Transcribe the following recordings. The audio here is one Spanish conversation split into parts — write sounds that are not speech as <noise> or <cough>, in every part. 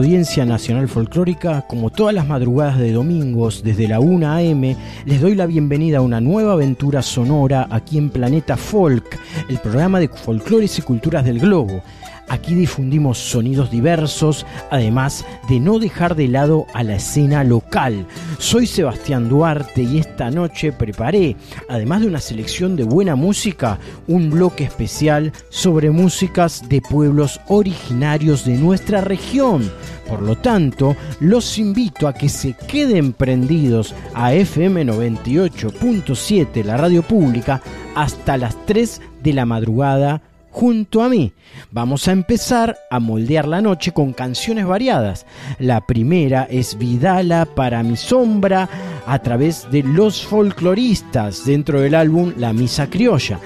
Audiencia nacional folclórica, como todas las madrugadas de domingos desde la 1 a.m., les doy la bienvenida a una nueva aventura sonora aquí en Planeta Folk, el programa de folclores y culturas del globo. Aquí difundimos sonidos diversos, además de no dejar de lado a la escena local. Soy Sebastián Duarte y esta noche preparé, además de una selección de buena música, un bloque especial sobre músicas de pueblos originarios de nuestra región. Por lo tanto, los invito a que se queden prendidos a FM 98.7, la radio pública, hasta las 3 de la madrugada junto a mí. Vamos a empezar a moldear la noche con canciones variadas. La primera es Vidala para mi sombra a través de los folcloristas dentro del álbum La Misa Criolla.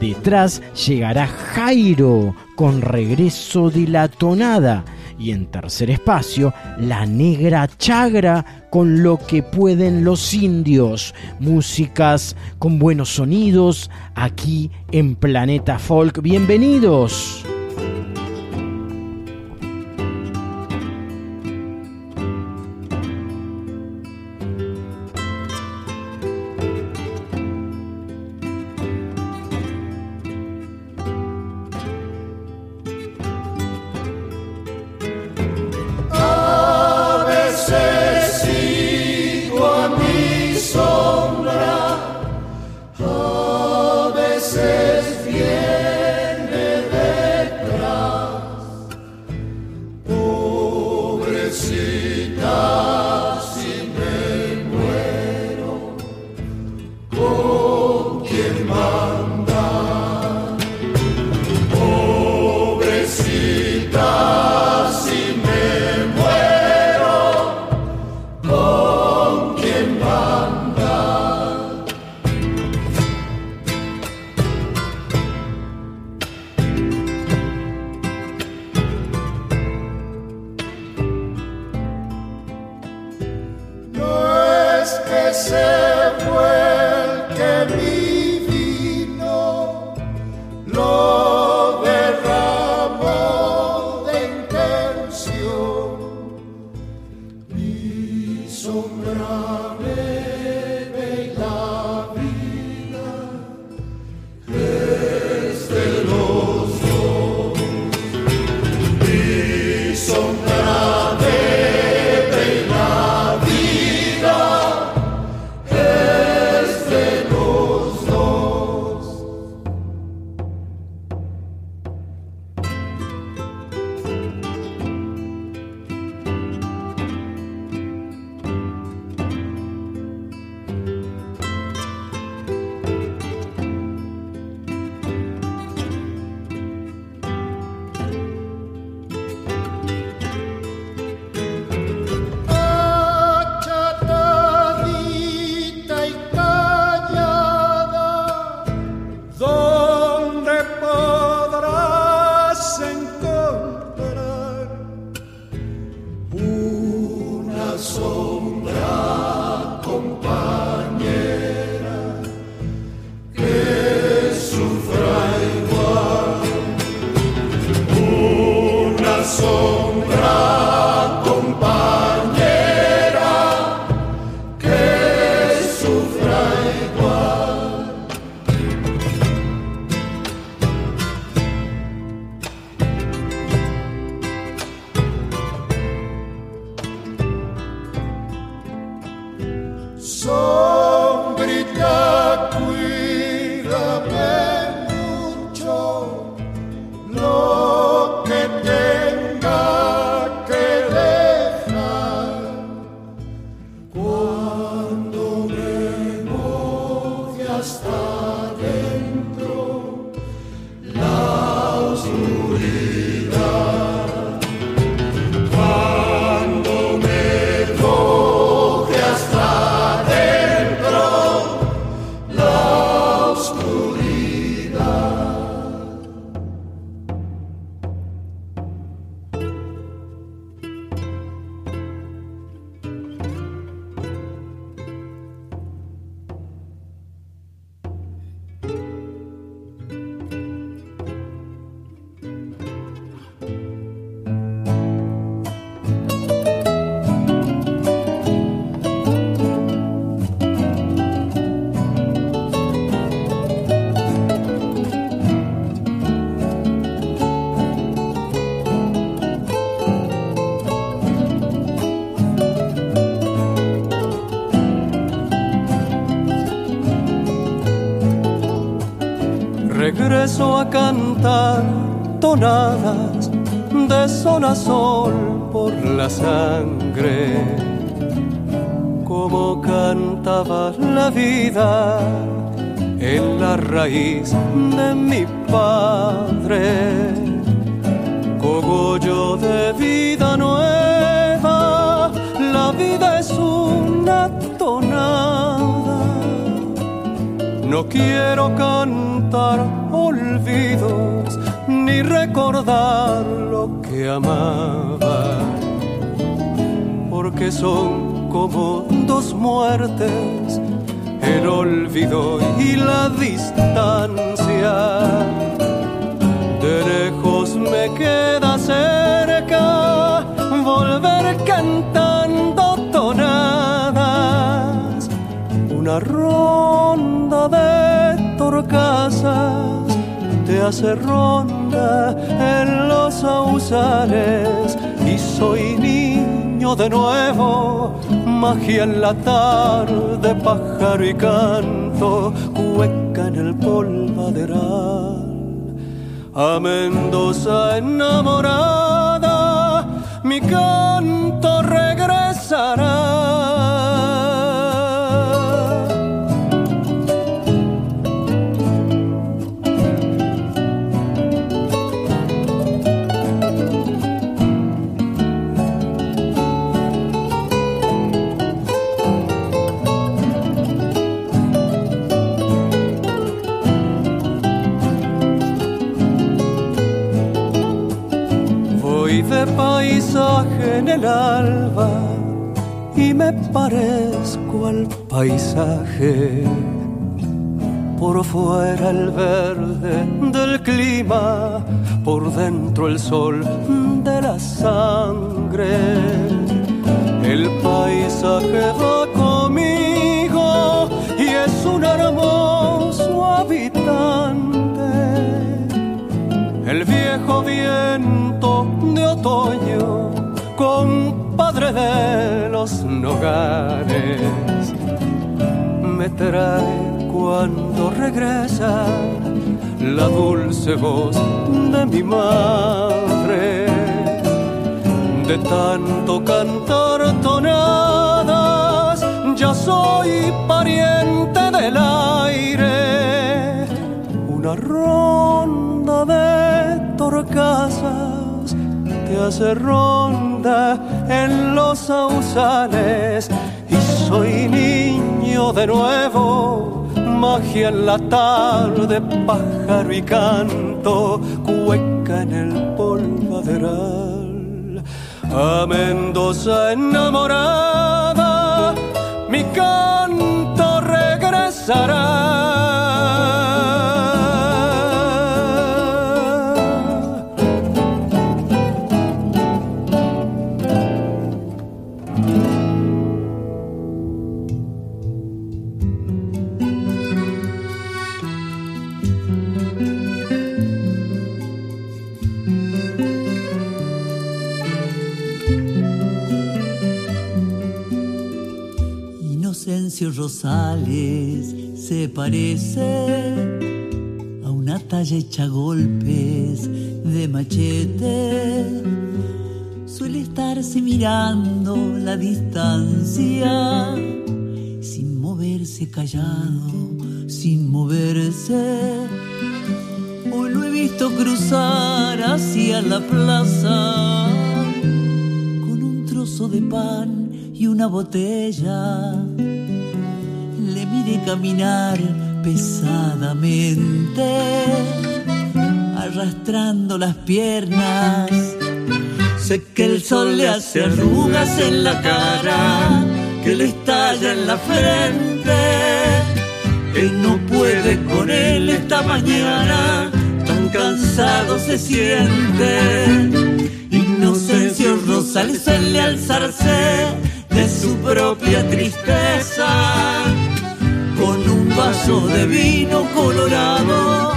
Detrás llegará Jairo con regreso de la tonada. Y en tercer espacio, La Negra Chagra con lo que pueden los indios. Músicas con buenos sonidos aquí en Planeta Folk. Bienvenidos. Regreso a cantar tonadas de sol a sol por la sangre, como cantaba la vida en la raíz de mi padre, cogollo de vida nueva, la vida es una tonada, no quiero cantar ni recordar lo que amaba, porque son como dos muertes, el olvido y la distancia. De lejos me queda cerca volver cantando tonadas, una ronda de torcasas te hace ronda en los sausales y soy niño de nuevo, magia en la tarde, pájaro y canto, cueca en el polvaderal. A Mendoza enamorada, mi canto regresará. Parezco al paisaje. Por fuera el verde del clima, por dentro el sol de la sangre. El paisaje va conmigo y es un hermoso habitante. El viejo viento de otoño, compadre de los nogares, me trae cuando regresa la dulce voz de mi madre. De tanto cantar tonadas, ya soy pariente del aire. Una ronda de torcasas te hace ronda en los sausales y soy niño de nuevo, magia en la tarde, pájaro y canto, cueca en el polvaderal. A Mendoza enamorada, mi canto regresará. Rosales se parece a una talla hecha golpes de machete. Suele estarse mirando la distancia, sin moverse callado, sin moverse. Hoy lo he visto cruzar hacia la plaza con un trozo de pan y una botella. Miré caminar pesadamente, arrastrando las piernas. Sé que el sol le hace arrugas en la cara, que le estalla en la frente. Que no puede con él esta mañana, tan cansado se siente. Inocencio Rosales suele alzarse de su propia tristeza con un vaso de vino colorado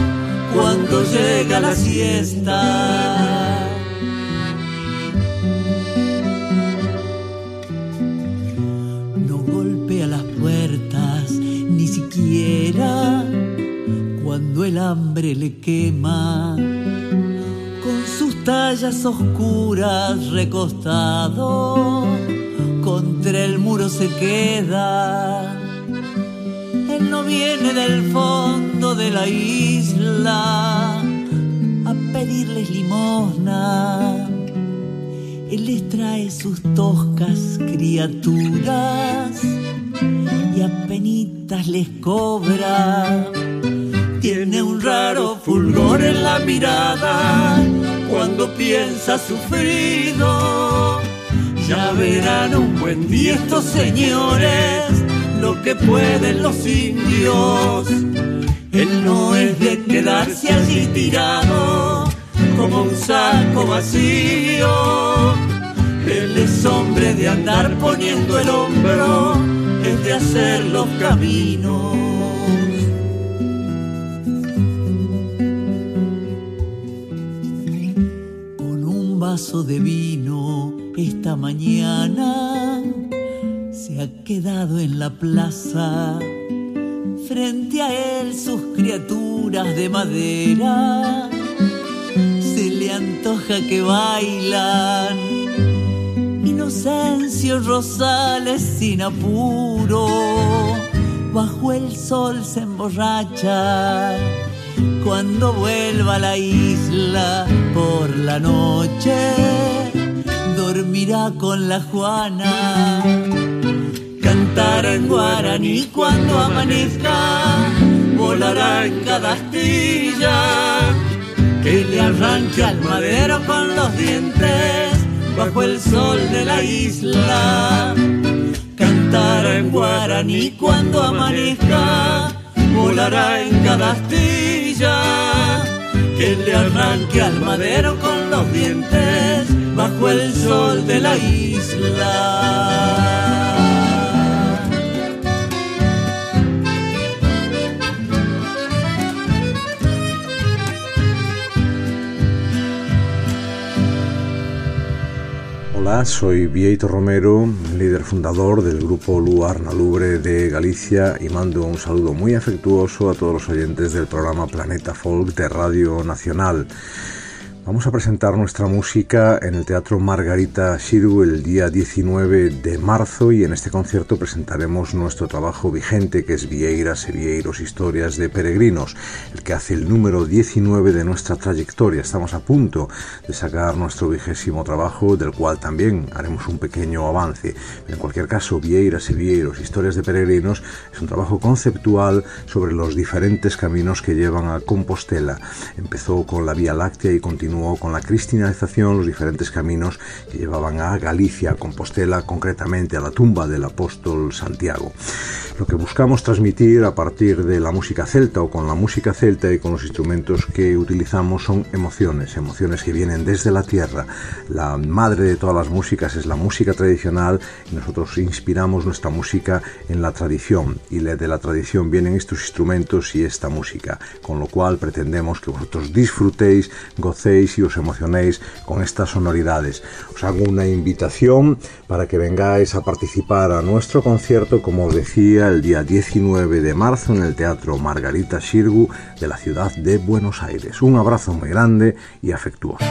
cuando llega la siesta. No golpea las puertas ni siquiera cuando el hambre le quema. Con sus tallas oscuras recostado, contra el muro se queda. Él no viene del fondo de la isla a pedirles limosna. Él les trae sus toscas criaturas y a penitas les cobra. Tiene un raro fulgor en la mirada cuando piensa sufrido. Ya verán un buen día estos señores lo que pueden los indios. Él no es de quedarse allí tirado como un saco vacío. Él es hombre de andar poniendo el hombro es de hacer los caminos. Con un vaso de vino esta mañana se ha quedado en la plaza. Frente a él sus criaturas de madera se le antoja que bailan Inocencio Rosales sin apuro, bajo el sol se emborracha. Cuando vuelva a la isla por la noche, dormirá con la Juana. Cantará en guaraní cuando amanezca, volará en cada astilla, que le arranque al madero con los dientes bajo el sol de la isla. Cantará en guaraní cuando amanezca, volará en cada astilla. Que le arranque al madero con los dientes bajo el sol de la isla. Hola, soy Vieito Romero, líder fundador del grupo Luar Nalubre de Galicia y mando un saludo muy afectuoso a todos los oyentes del programa Planeta Folk de Radio Nacional. Vamos a presentar nuestra música en el Teatro Margarita Shiru el día 19 de marzo y en este concierto presentaremos nuestro trabajo vigente que es Vieiras y Vieiros Historias de Peregrinos, el que hace el número 19 de nuestra trayectoria. Estamos a punto de sacar nuestro vigésimo trabajo del cual también haremos un pequeño avance. En cualquier caso, Vieiras y Vieiros Historias de Peregrinos es un trabajo conceptual sobre los diferentes caminos que llevan a Compostela. Empezó con la Vía Láctea y continúa con la cristianización los diferentes caminos que llevaban a Galicia, a Compostela, concretamente a la tumba del apóstol Santiago. Lo que buscamos transmitir a partir de la música celta o con la música celta y con los instrumentos que utilizamos son emociones, emociones que vienen desde la tierra. La madre de todas las músicas es la música tradicional y nosotros inspiramos nuestra música en la tradición y de la tradición vienen estos instrumentos y esta música, con lo cual pretendemos que vosotros disfrutéis, gocéis y os emocionéis con estas sonoridades. Os hago una invitación para que vengáis a participar a nuestro concierto, como os decía, el día 19 de marzo en el Teatro Margarita Shirgu de la ciudad de Buenos Aires. Un abrazo muy grande y afectuoso.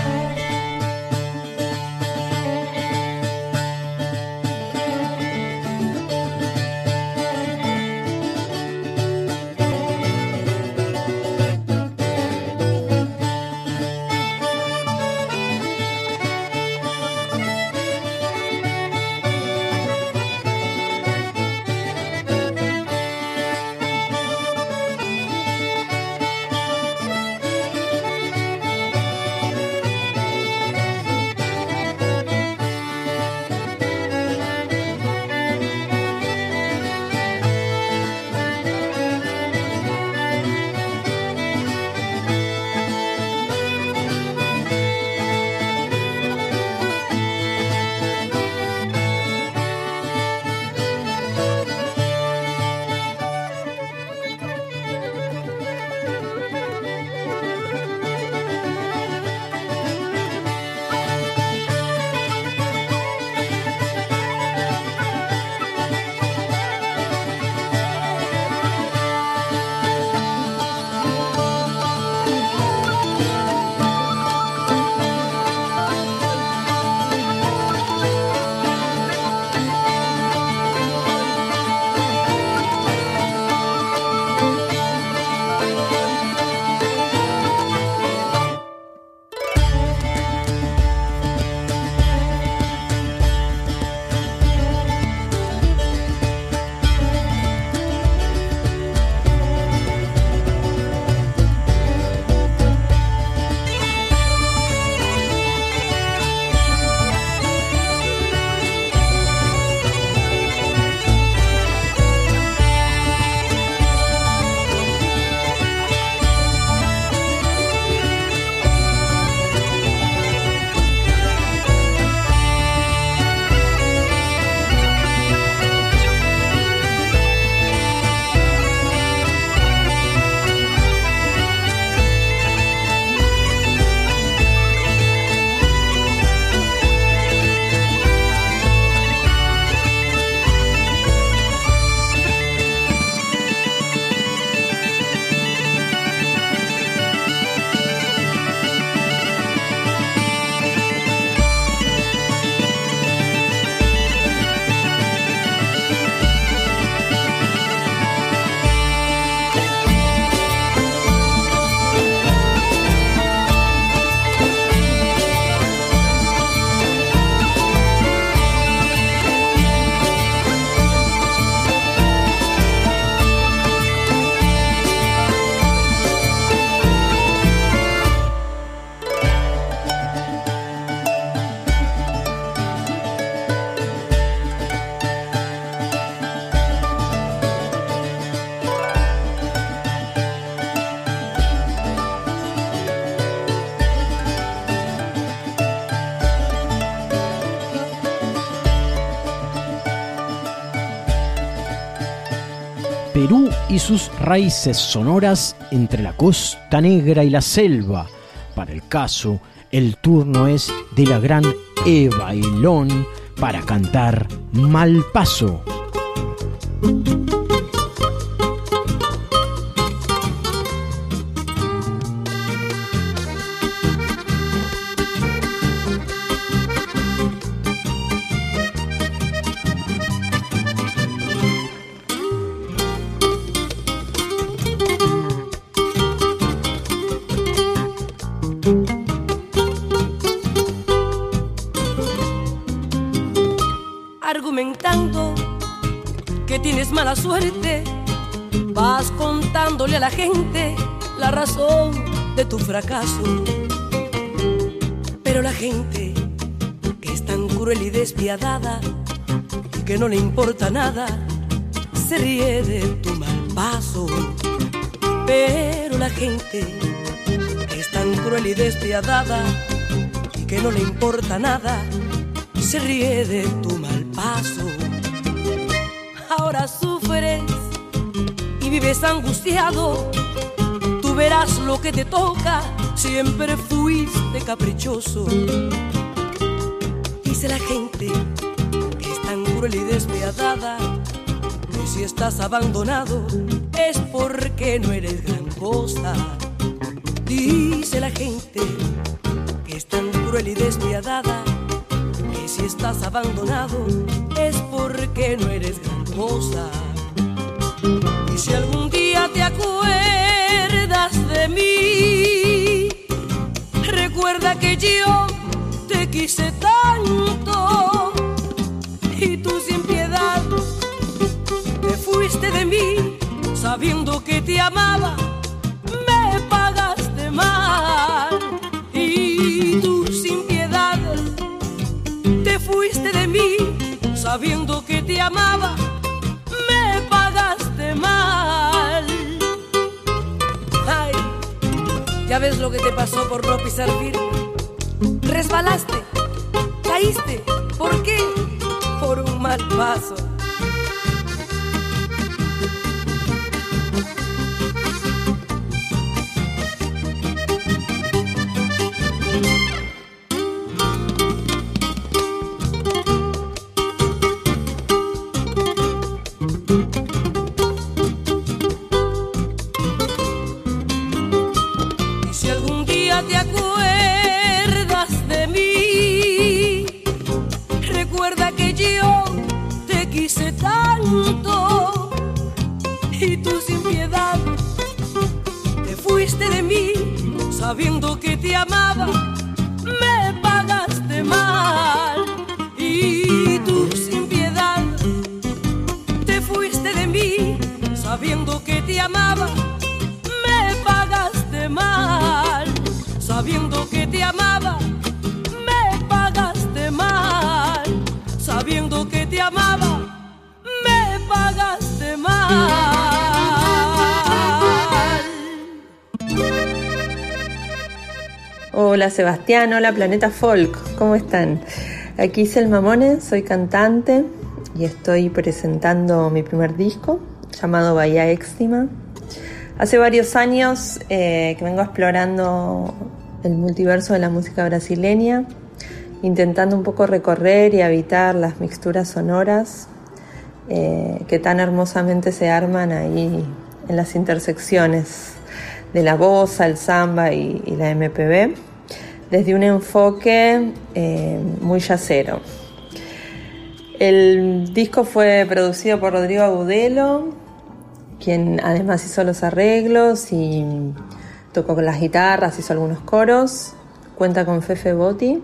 Raíces sonoras entre la costa negra y la selva. Para el caso, el turno es de la gran Eva Elón para cantar Malpaso. suerte, a la gente la razón de tu fracaso. Pero la gente que es tan cruel y despiadada y que no le importa nada, se ríe de tu mal paso. Pero la gente que es tan cruel y despiadada y que no le importa nada, se ríe de tu mal paso. Ahora sufres y vives angustiado. Tú verás lo que te toca, siempre fuiste caprichoso. Dice la gente que es tan cruel y despiadada, que si estás abandonado es porque no eres gran cosa. Dice la gente que es tan cruel y despiadada, que si estás abandonado es porque no eres gran y si algún día te acuerdas de mí, recuerda que yo te quise tanto. Y tú sin piedad te fuiste de mí sabiendo que te amaba, me pagaste mal. Y tú sin te fuiste de mí sabiendo que te amaba ya ves lo que te pasó por no pisar firme. Resbalaste, caíste. ¿Por qué? Por un mal paso. Hola Sebastián, hola Planeta Folk, ¿cómo están? Aquí es el Mamones, soy cantante y estoy presentando mi primer disco llamado Bahía Éxtima. Hace varios años eh, que vengo explorando el multiverso de la música brasileña, intentando un poco recorrer y habitar las mixturas sonoras eh, que tan hermosamente se arman ahí en las intersecciones de la voz, el samba y, la MPB, desde un enfoque eh, muy yacero. El disco fue producido por Rodrigo Agudelo, quien además hizo los arreglos y tocó con las guitarras, hizo algunos coros. Cuenta con Fefe Botti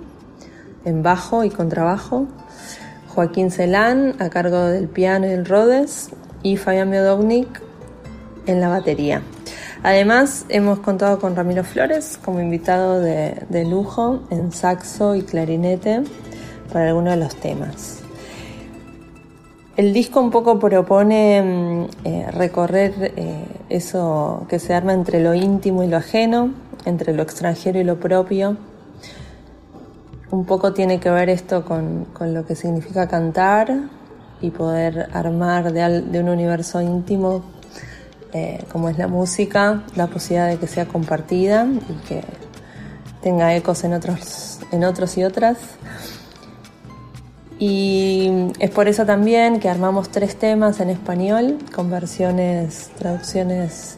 en bajo y contrabajo, Joaquín Celán a cargo del piano y el Rhodes y Fabián Miodownik en la batería. Además, hemos contado con Ramiro Flores como invitado de, lujo en saxo y clarinete para algunos de los temas. El disco un poco propone mm, eh, recorrer eh, eso que se arma entre lo íntimo y lo ajeno, entre lo extranjero y lo propio. Un poco tiene que ver esto con, lo que significa cantar y poder armar de un universo íntimo eh, como es la música, la posibilidad de que sea compartida y que tenga ecos en otros, en otros y otras. Y es por eso también que armamos tres temas en español con versiones, traducciones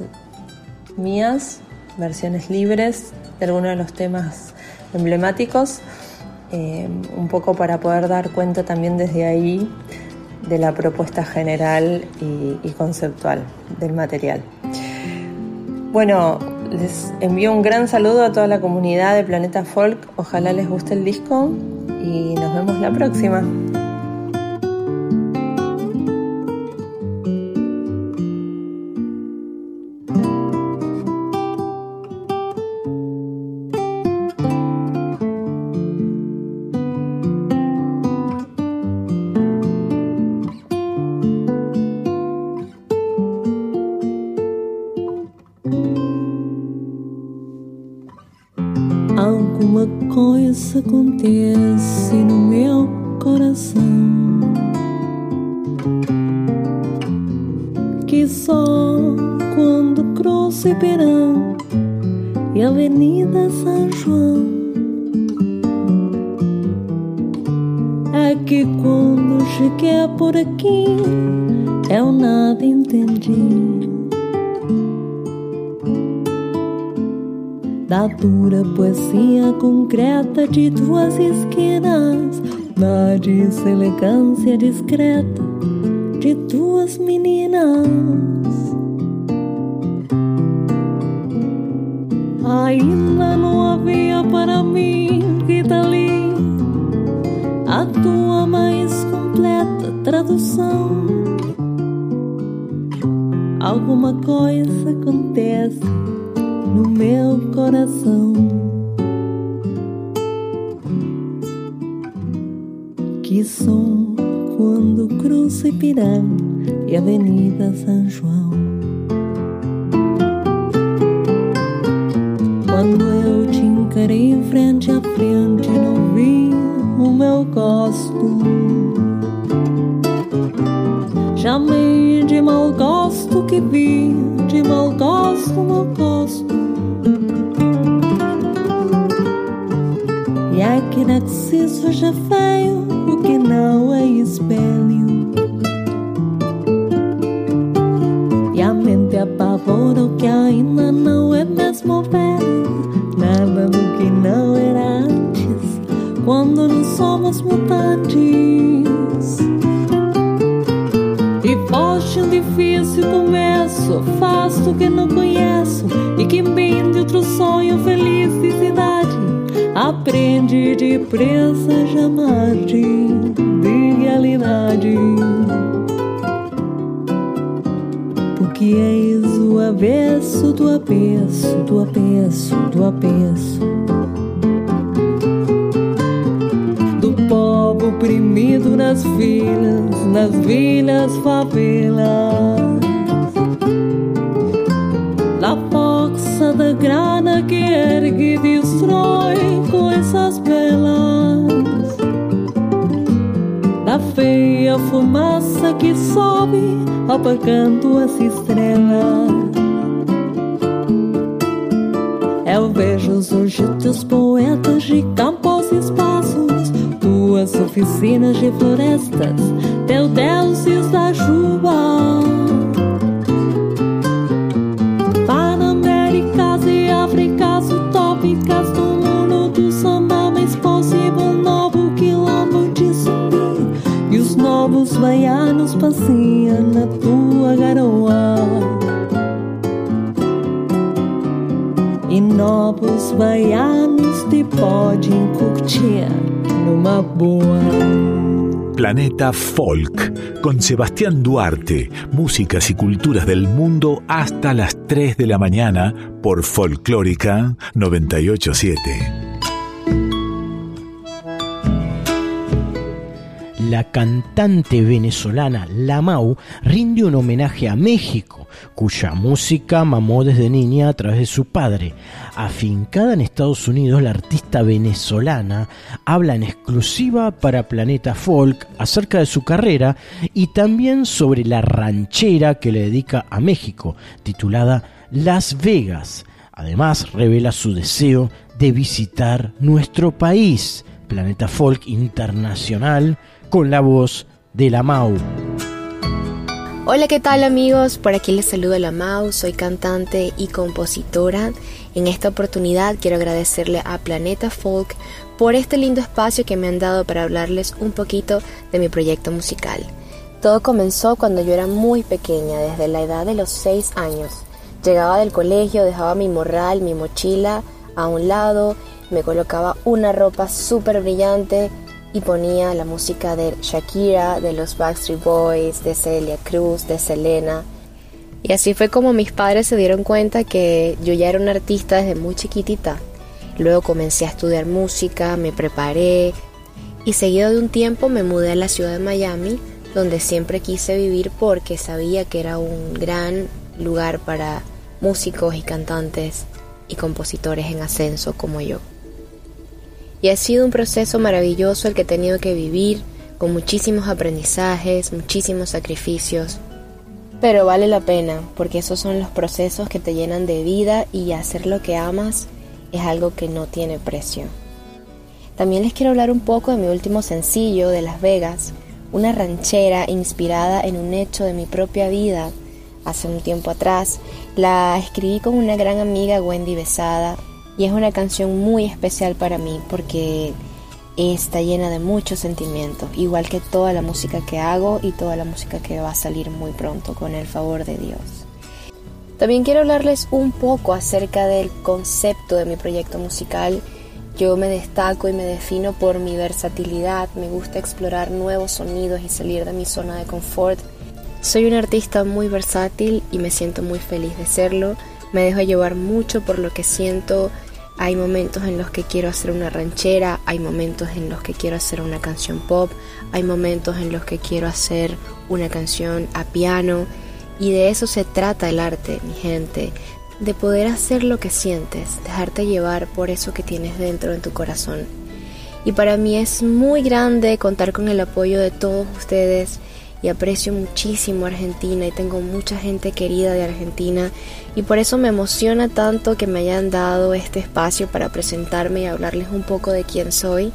mías, versiones libres de algunos de los temas emblemáticos, eh, un poco para poder dar cuenta también desde ahí de la propuesta general y, conceptual del material. Bueno, les envío un gran saludo a toda la comunidad de Planeta Folk, ojalá les guste el disco y nos vemos la próxima. Acontece no meu coração que só quando cruzo Iperão e Avenida São João é que quando cheguei por aqui eu nada entendi. Da dura poesia concreta de tuas esquinas, da deselegância discreta de tuas meninas. Ainda não havia para mim, Rita a tua mais completa tradução. Alguma coisa acontece no meu coração. Que som quando cruzo Ipiranga e Avenida São João. Quando eu te encarei frente a frente, não vi o meu gosto. Chamei de mau gosto que vi, de mau gosto, mau gosto. Que Narciso acha feio o que não é espelho. E a mente apavora o que ainda não é mesmo velho. Nada do que não era antes, quando não somos mutantes. E foge um difícil começo, afasto que não aprende depressa chamar de, de realidade. Porque és o avesso do avesso, do avesso, do avesso. Folk, con Sebastián Duarte, músicas y culturas del mundo hasta las 3 de la mañana por Folclórica 987. la cantante venezolana Lamau rinde un homenaje a México, cuya música mamó desde niña a través de su padre. Afincada en Estados Unidos, la artista venezolana habla en exclusiva para Planeta Folk acerca de su carrera y también sobre la ranchera que le dedica a México, titulada Las Vegas. Además, revela su deseo de visitar nuestro país, Planeta Folk Internacional, con la voz de la Mau. Hola, ¿qué tal amigos? Por aquí les saludo la Mau, soy cantante y compositora. En esta oportunidad quiero agradecerle a Planeta Folk por este lindo espacio que me han dado para hablarles un poquito de mi proyecto musical. Todo comenzó cuando yo era muy pequeña, desde la edad de los 6 años. Llegaba del colegio, dejaba mi morral, mi mochila a un lado, me colocaba una ropa súper brillante y ponía la música de Shakira, de los Backstreet Boys, de Celia Cruz, de Selena. Y así fue como mis padres se dieron cuenta que yo ya era una artista desde muy chiquitita. Luego comencé a estudiar música, me preparé y seguido de un tiempo me mudé a la ciudad de Miami, donde siempre quise vivir porque sabía que era un gran lugar para músicos y cantantes y compositores en ascenso como yo. Y ha sido un proceso maravilloso el que he tenido que vivir, con muchísimos aprendizajes, muchísimos sacrificios. Pero vale la pena, porque esos son los procesos que te llenan de vida y hacer lo que amas es algo que no tiene precio. También les quiero hablar un poco de mi último sencillo, de Las Vegas, una ranchera inspirada en un hecho de mi propia vida hace un tiempo atrás. La escribí con una gran amiga, Wendy Besada, y es una canción muy especial para mí porque está llena de muchos sentimientos, igual que toda la música que hago y toda la música que va a salir muy pronto con el favor de Dios. También quiero hablarles un poco acerca del concepto de mi proyecto musical. Yo me destaco y me defino por mi versatilidad, me gusta explorar nuevos sonidos y salir de mi zona de confort. Soy un artista muy versátil y me siento muy feliz de serlo. Me dejo llevar mucho por lo que siento. Hay momentos en los que quiero hacer una ranchera, hay momentos en los que quiero hacer una canción pop, hay momentos en los que quiero hacer una canción a piano. Y de eso se trata el arte, mi gente, de poder hacer lo que sientes, dejarte llevar por eso que tienes dentro en tu corazón. Y para mí es muy grande contar con el apoyo de todos ustedes y aprecio muchísimo Argentina y tengo mucha gente querida de Argentina y por eso me emociona tanto que me hayan dado este espacio para presentarme y hablarles un poco de quién soy.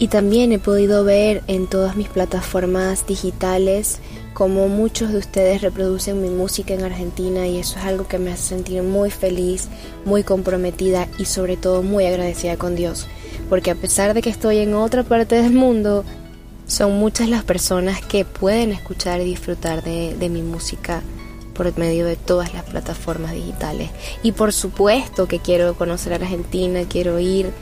Y también he podido ver en todas mis plataformas digitales cómo muchos de ustedes reproducen mi música en Argentina y eso es algo que me hace sentir muy feliz, muy comprometida y sobre todo muy agradecida con Dios. Porque a pesar de que estoy en otra parte del mundo, son muchas las personas que pueden escuchar y disfrutar de, mi música por medio de todas las plataformas digitales. Y por supuesto que quiero conocer a Argentina, quiero ir,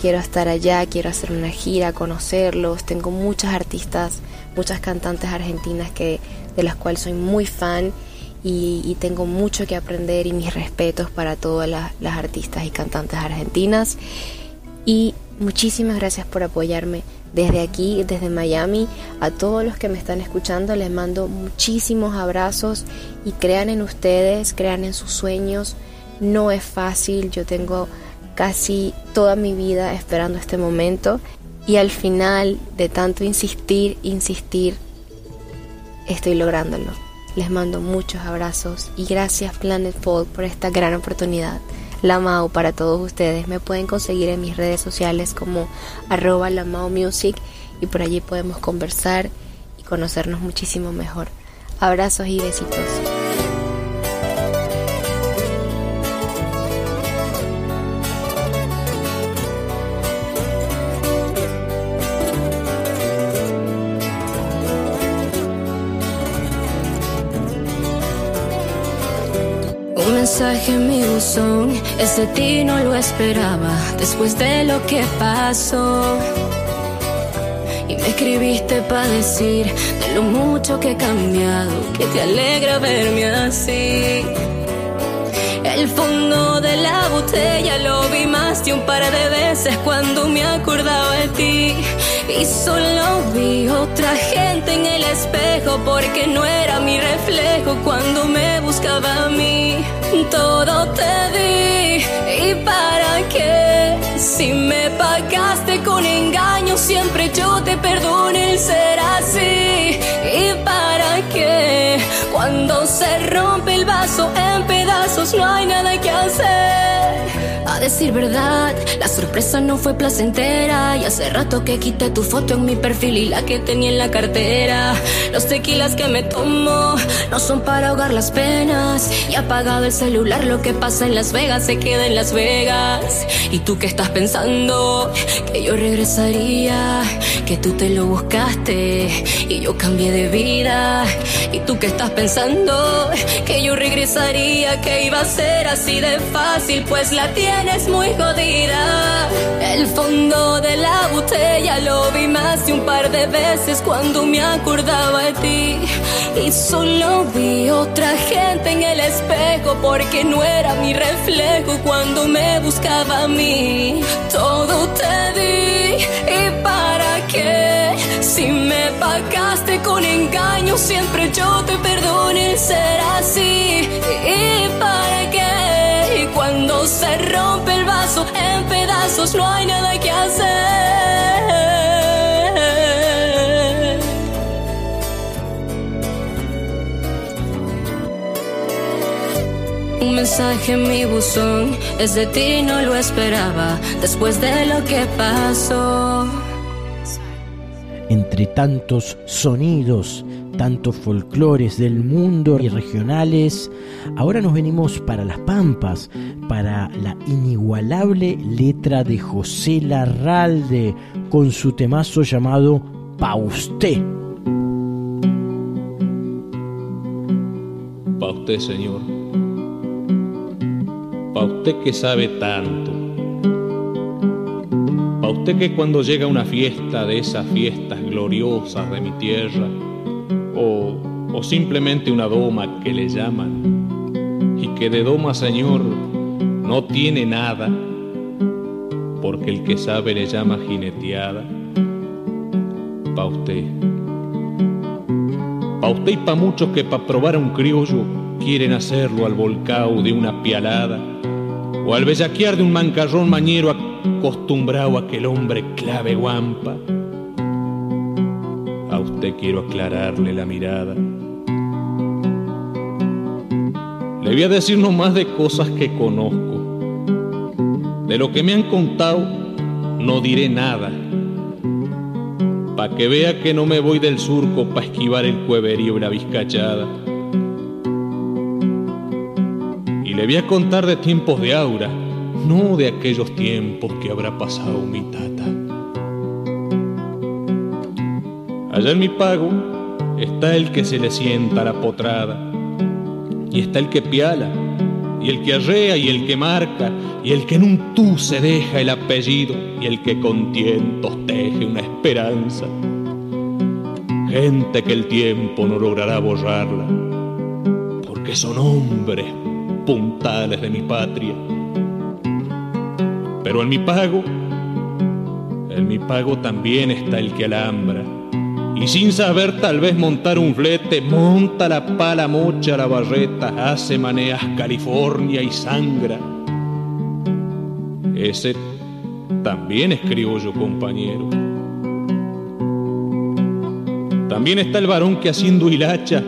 quiero estar allá, quiero hacer una gira, conocerlos. Tengo muchas artistas, muchas cantantes argentinas que, de las cuales soy muy fan y, tengo mucho que aprender y mis respetos para todas las artistas y cantantes argentinas. Y muchísimas gracias por apoyarme desde aquí, desde Miami, a todos los que me están escuchando les mando muchísimos abrazos y crean en ustedes, crean en sus sueños. No es fácil, yo tengo casi toda mi vida esperando este momento y al final de tanto insistir, insistir, estoy lográndolo. Les mando muchos abrazos y gracias Planet Folk por esta gran oportunidad. Lamau para todos ustedes. Me pueden conseguir en mis redes sociales como arroba Music y por allí podemos conversar y conocernos muchísimo mejor. Abrazos y besitos. Buzón, ese ti no lo esperaba después de lo que pasó. Y me escribiste para decir de lo mucho que he cambiado, que te alegra verme así. El fondo de la botella lo vi más de un par de veces cuando me acordaba de ti. y solo vi otra gente en el espejo porque no era mi reflejo cuando me buscaba a mí. Todo te di. Y para qué si me pagaste con engaño siempre yo te perdono el ser así. Y para qué cuando se rompe el vaso en pedazos no hay nada decir verdad, la sorpresa no fue placentera. Y hace rato que quité tu foto en mi perfil y la que tenía en la cartera. Los tequilas que me tomo no son para ahogar las penas. Y apagado el celular, lo que pasa en Las Vegas se queda en Las Vegas. Y tú que estás pensando que yo regresaría, que tú te lo buscaste y yo cambié de vida. Y tú que estás pensando que yo regresaría, que iba a ser así de fácil, pues la tienes es muy jodida. El fondo de la botella lo vi más de un par de veces cuando me acordaba de ti. Y solo vi otra gente en el espejo porque no era mi reflejo cuando me buscaba a mí. Todo te di y para qué. Si me pagaste con engaño, siempre yo te perdono el ser así. ¿Y para qué? Cuando se rompe el vaso en pedazos no hay nada que hacer. Un mensaje en mi buzón, es de ti, no lo esperaba, después de lo que pasó. Entre tantos sonidos tantos folclores del mundo y regionales, ahora nos venimos para las Pampas, para la inigualable letra de José Larralde, con su temazo llamado Pa' usted. Pa' usted, señor. Pa' usted que sabe tanto. Pa' usted que cuando llega una fiesta de esas fiestas gloriosas de mi tierra, o, simplemente una doma que le llaman y que de doma señor no tiene nada porque el que sabe le llama jineteada. Pa usted. Pa usted y pa muchos que pa probar a un criollo quieren hacerlo al volcao de una pialada o al bellaquear de un mancarrón mañero acostumbrado a que el hombre clave guampa usted quiero aclararle la mirada. Le voy a decir no más de cosas que conozco. De lo que me han contado, no diré nada. Pa' que vea que no me voy del surco pa' esquivar el cueverío y la vizcachada. Y le voy a contar de tiempos de aura, no de aquellos tiempos que habrá pasado mi tata. Allá en mi pago está el que se le sienta la potrada, y está el que piala, y el que arrea, y el que marca, y el que en un tú se deja el apellido, y el que con tientos teje una esperanza. Gente que el tiempo no logrará borrarla, porque son hombres puntales de mi patria. Pero en mi pago, en mi pago también está el que alambra y sin saber tal vez montar un flete, monta la pala, mocha la barreta, hace maneas California y sangra. Ese también es criollo, compañero. También está el varón que haciendo hilacha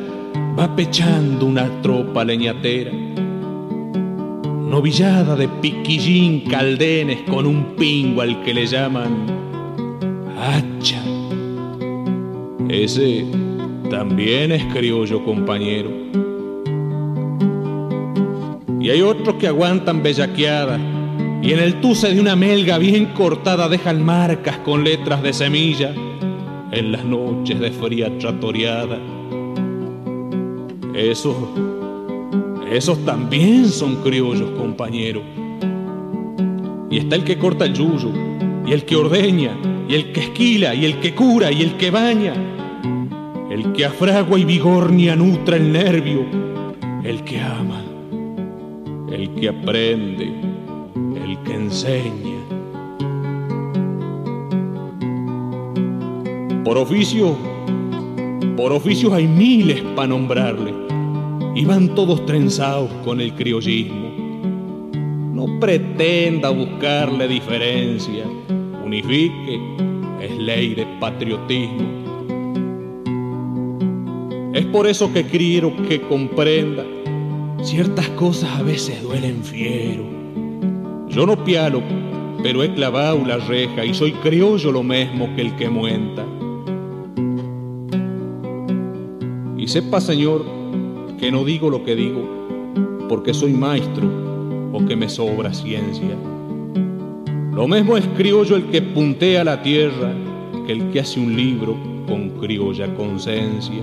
va pechando una tropa leñatera. Novillada de piquillín, caldenes con un pingo al que le llaman hacha ese también es criollo compañero. Y hay otros que aguantan bellaqueada y en el tuce de una melga bien cortada dejan marcas con letras de semilla en las noches de fría tratoreada. Esos, esos también son criollos, compañero. Y está el que corta el yuyo, y el que ordeña, y el que esquila, y el que cura, y el que baña el que afragua y vigornia nutra el nervio, el que ama, el que aprende, el que enseña. Por oficio, por oficios hay miles para nombrarle, y van todos trenzados con el criollismo. No pretenda buscarle diferencia, unifique, es ley de patriotismo. Es por eso que quiero que comprenda, ciertas cosas a veces duelen fiero. Yo no pialo, pero he clavado la reja y soy criollo lo mismo que el que muenta. Y sepa, Señor, que no digo lo que digo porque soy maestro o que me sobra ciencia. Lo mismo es criollo el que puntea la tierra que el que hace un libro con criolla conciencia.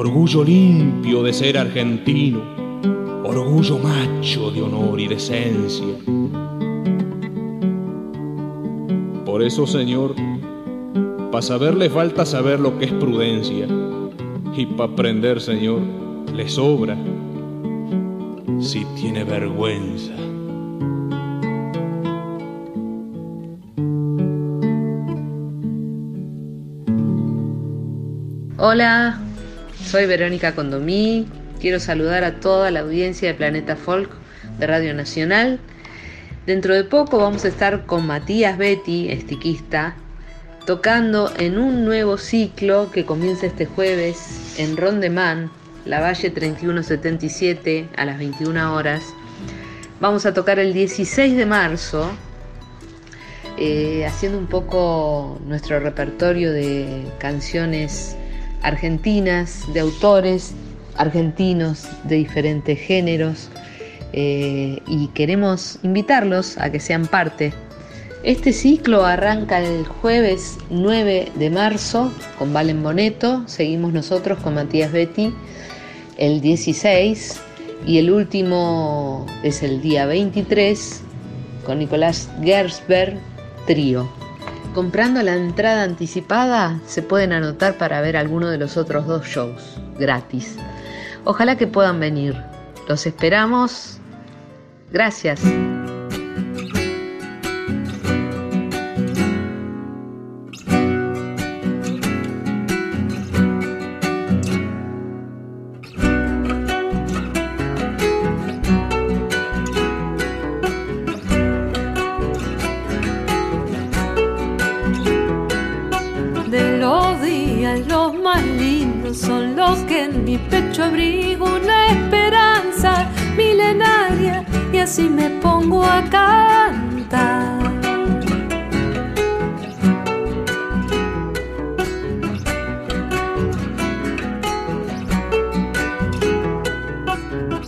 Orgullo limpio de ser argentino, orgullo macho de honor y decencia. Por eso, Señor, para saber le falta saber lo que es prudencia, y para aprender, Señor, le sobra si tiene vergüenza. Hola, soy Verónica Condomí. Quiero saludar a toda la audiencia de Planeta Folk de Radio Nacional. Dentro de poco vamos a estar con Matías Betty, estiquista, tocando en un nuevo ciclo que comienza este jueves en Rondeman, la Valle 3177, a las 21 horas. Vamos a tocar el 16 de marzo, eh, haciendo un poco nuestro repertorio de canciones argentinas, de autores argentinos de diferentes géneros eh, y queremos invitarlos a que sean parte. Este ciclo arranca el jueves 9 de marzo con Valen Boneto, seguimos nosotros con Matías Betty el 16 y el último es el día 23 con Nicolás Gersberg Trío. Comprando la entrada anticipada se pueden anotar para ver alguno de los otros dos shows gratis. Ojalá que puedan venir. Los esperamos. Gracias. Abrigo una esperanza milenaria y así me pongo a cantar.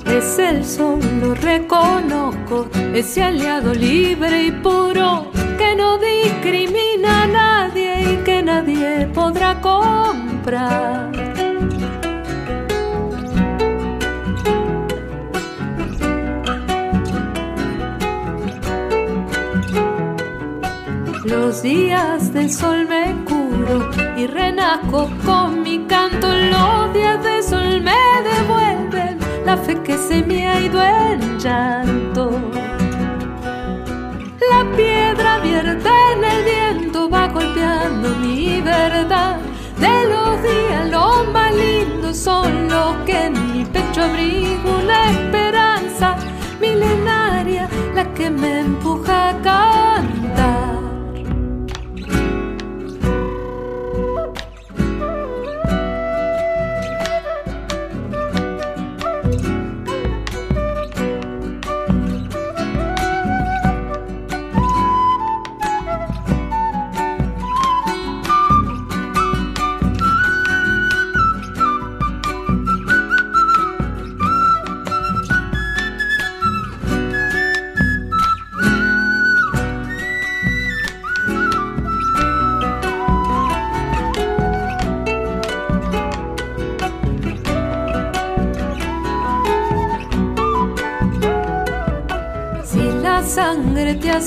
Es el sol, lo reconozco, ese aliado libre y puro que no discrimina a nadie y que nadie podrá comprar. Los días de sol me curo y renazco con mi canto. Los días de sol me devuelven la fe que se me ha ido en llanto. La piedra golpeando mi verdad. De los días los más lindos son los que en mi pecho abrigo una esperanza milenaria, la que me empuja a cantar.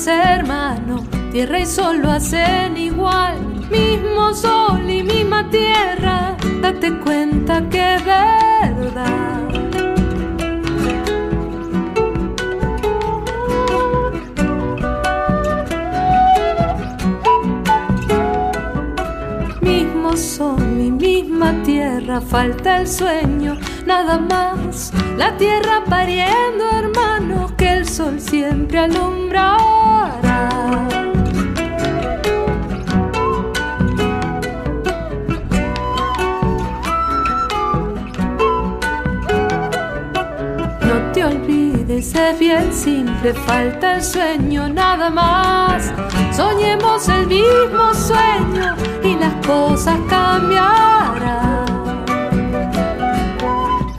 Hermano, tierra y sol lo hacen igual, mismo sol y misma tierra, date cuenta que es verdad. tierra falta el sueño, nada más. La tierra pariendo hermanos que el sol siempre alumbrará. Es bien simple, falta el sueño, nada más. Soñemos el mismo sueño y las cosas cambiarán.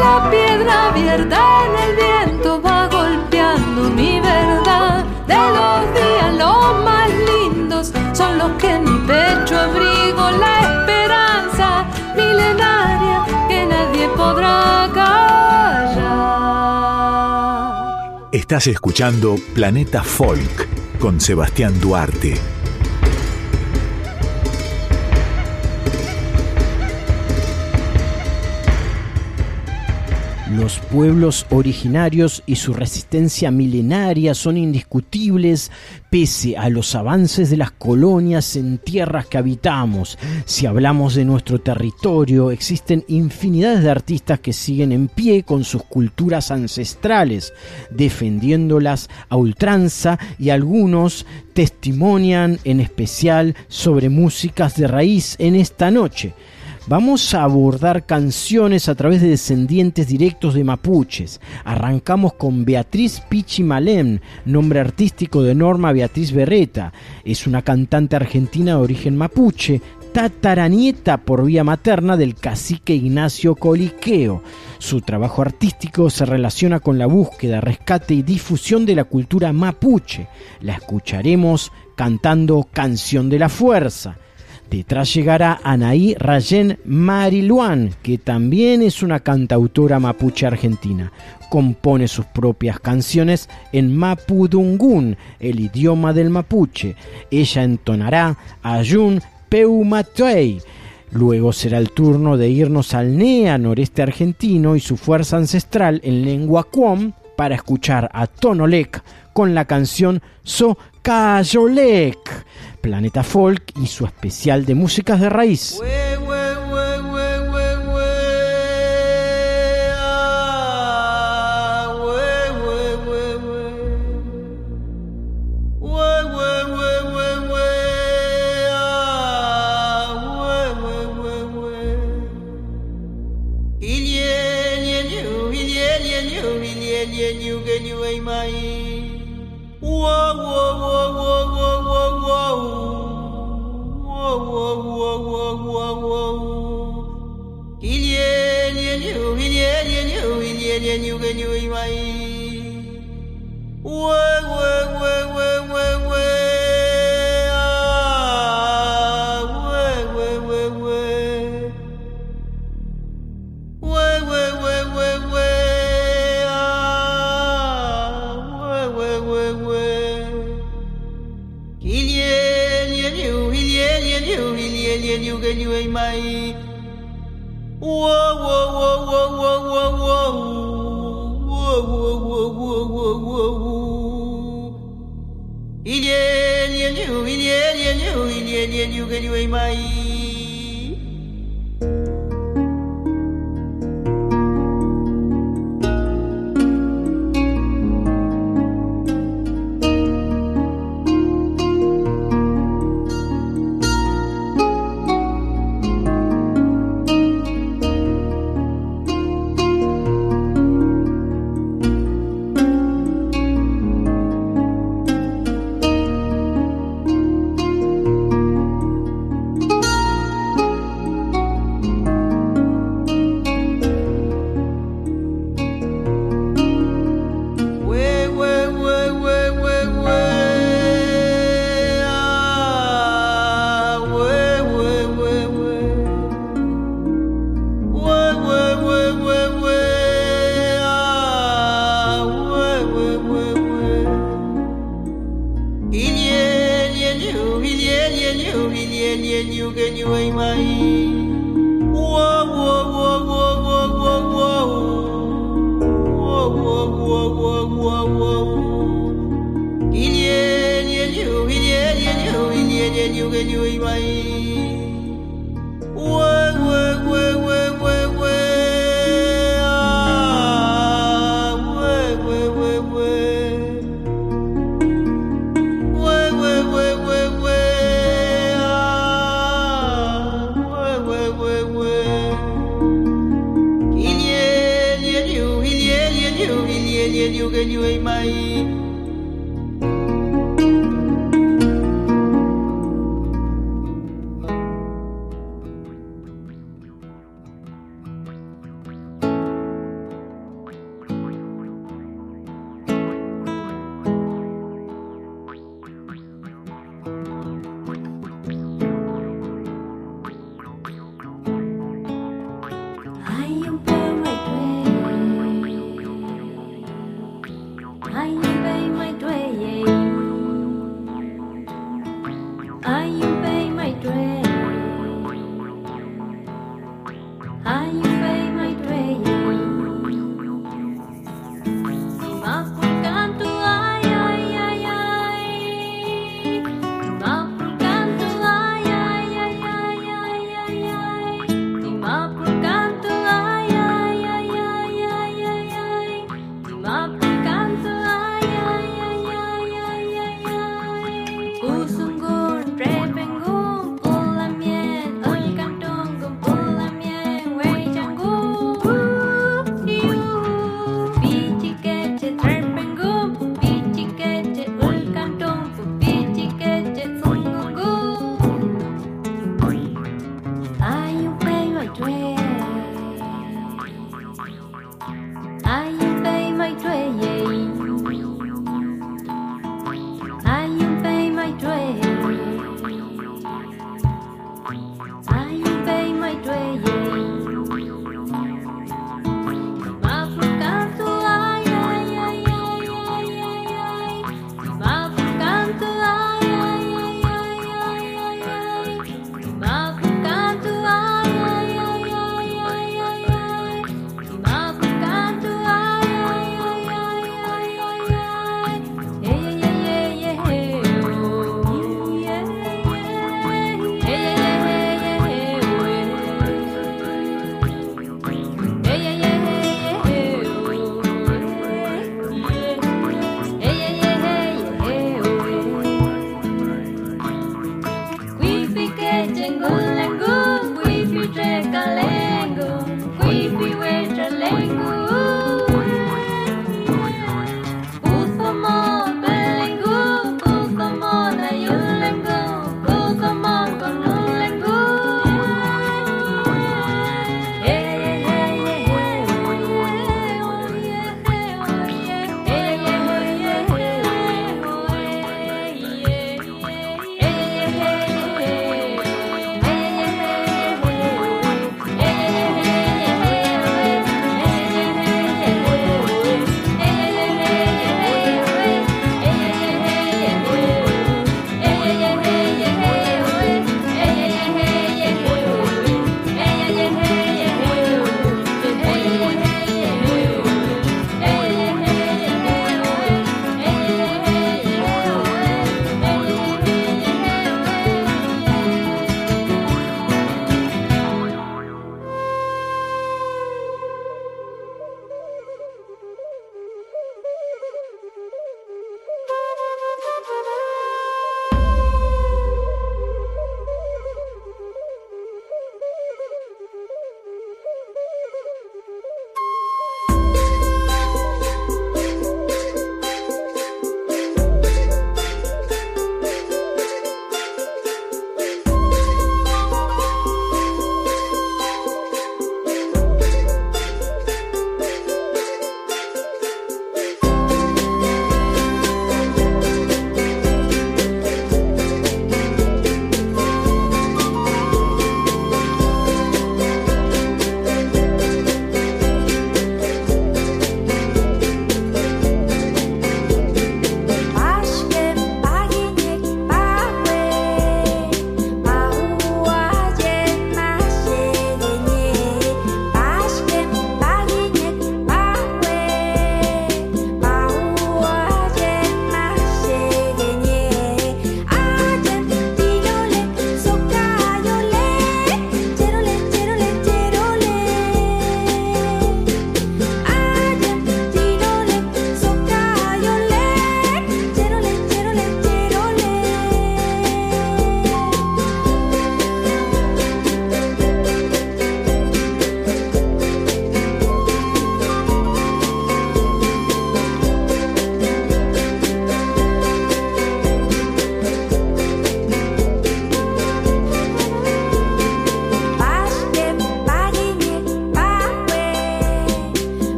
La piedra abierta en el viento va golpeando mi verdad. De los días los más lindos son los que en mi pecho abrigo la esperanza milenaria que nadie podrá Estás escuchando Planeta Folk con Sebastián Duarte. Los pueblos originarios y su resistencia milenaria son indiscutibles pese a los avances de las colonias en tierras que habitamos. Si hablamos de nuestro territorio, existen infinidades de artistas que siguen en pie con sus culturas ancestrales, defendiéndolas a ultranza y algunos testimonian en especial sobre músicas de raíz en esta noche. Vamos a abordar canciones a través de descendientes directos de mapuches. Arrancamos con Beatriz Pichi Malem, nombre artístico de Norma Beatriz Berreta. Es una cantante argentina de origen mapuche, tataranieta por vía materna del cacique Ignacio Coliqueo. Su trabajo artístico se relaciona con la búsqueda, rescate y difusión de la cultura mapuche. La escucharemos cantando Canción de la Fuerza. Detrás llegará Anaí Rayen Mariluán, que también es una cantautora mapuche argentina. Compone sus propias canciones en mapudungún, el idioma del mapuche. Ella entonará Ayun Peumatuey. Luego será el turno de irnos al NEA noreste argentino y su fuerza ancestral en lengua cuom para escuchar a Tonolek con la canción So Cayolek. Planeta Folk y su especial de músicas de raíz. Way, way, way, way, way, way. trên dưới mây wow, wow, que yo y mai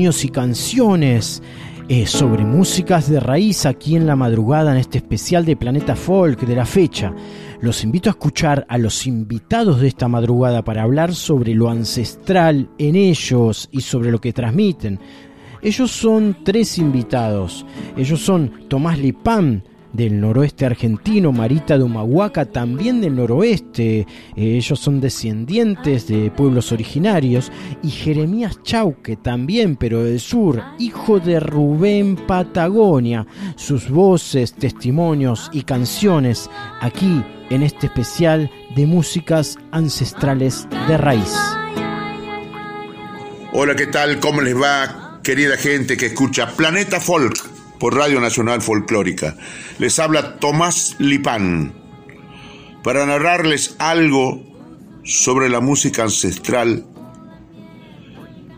y canciones eh, sobre músicas de raíz aquí en la madrugada en este especial de Planeta Folk de la fecha. Los invito a escuchar a los invitados de esta madrugada para hablar sobre lo ancestral en ellos y sobre lo que transmiten. Ellos son tres invitados. Ellos son Tomás Lipán, del noroeste argentino, Marita de Humahuaca también del noroeste, eh, ellos son descendientes de pueblos originarios, y Jeremías Chauque también, pero del sur, hijo de Rubén Patagonia, sus voces, testimonios y canciones aquí en este especial de músicas ancestrales de raíz. Hola, ¿qué tal? ¿Cómo les va, querida gente que escucha Planeta Folk? Por Radio Nacional Folclórica. Les habla Tomás Lipán para narrarles algo sobre la música ancestral.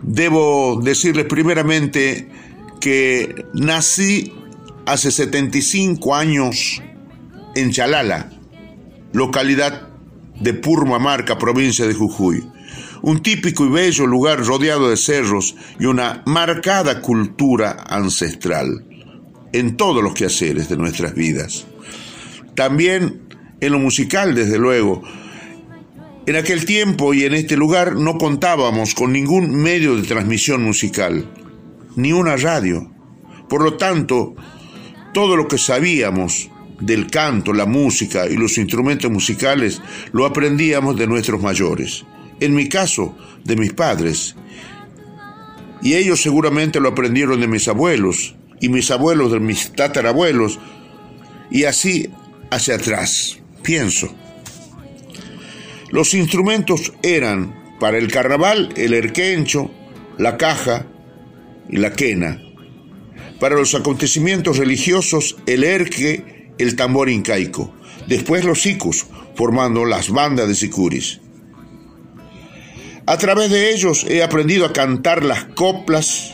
Debo decirles primeramente que nací hace 75 años en Chalala, localidad de Purmamarca, provincia de Jujuy. Un típico y bello lugar rodeado de cerros y una marcada cultura ancestral en todos los quehaceres de nuestras vidas. También en lo musical, desde luego. En aquel tiempo y en este lugar no contábamos con ningún medio de transmisión musical, ni una radio. Por lo tanto, todo lo que sabíamos del canto, la música y los instrumentos musicales lo aprendíamos de nuestros mayores. En mi caso, de mis padres. Y ellos seguramente lo aprendieron de mis abuelos, y mis abuelos de mis tatarabuelos, y así hacia atrás, pienso. Los instrumentos eran para el carnaval el erquencho, la caja y la quena. Para los acontecimientos religiosos el erque, el tambor incaico. Después los sicus, formando las bandas de sicuris. A través de ellos he aprendido a cantar las coplas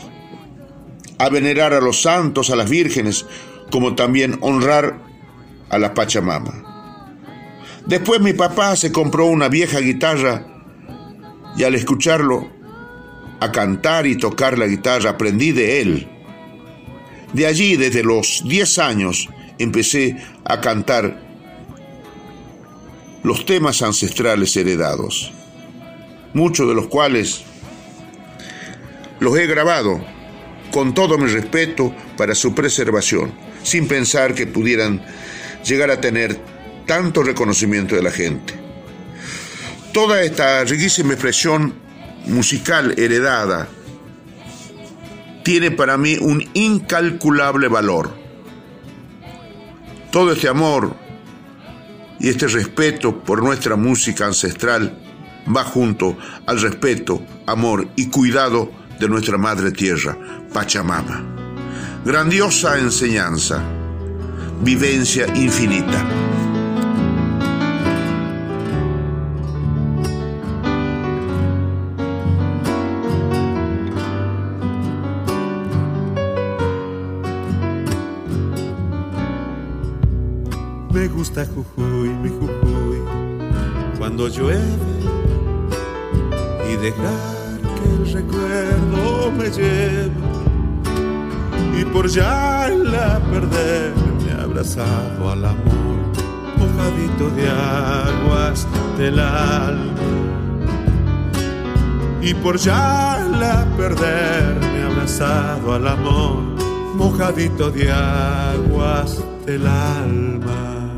a venerar a los santos, a las vírgenes, como también honrar a la Pachamama. Después mi papá se compró una vieja guitarra y al escucharlo a cantar y tocar la guitarra aprendí de él. De allí, desde los 10 años, empecé a cantar los temas ancestrales heredados, muchos de los cuales los he grabado con todo mi respeto para su preservación, sin pensar que pudieran llegar a tener tanto reconocimiento de la gente. Toda esta riquísima expresión musical heredada tiene para mí un incalculable valor. Todo este amor y este respeto por nuestra música ancestral va junto al respeto, amor y cuidado de nuestra madre tierra, Pachamama. Grandiosa enseñanza, vivencia infinita. Me gusta Jujuy, mi Jujuy, cuando llueve y dejar por ya la perder me ha abrazado al amor, mojadito de aguas del alma. Y por ya la perder me ha abrazado al amor, mojadito de aguas del alma.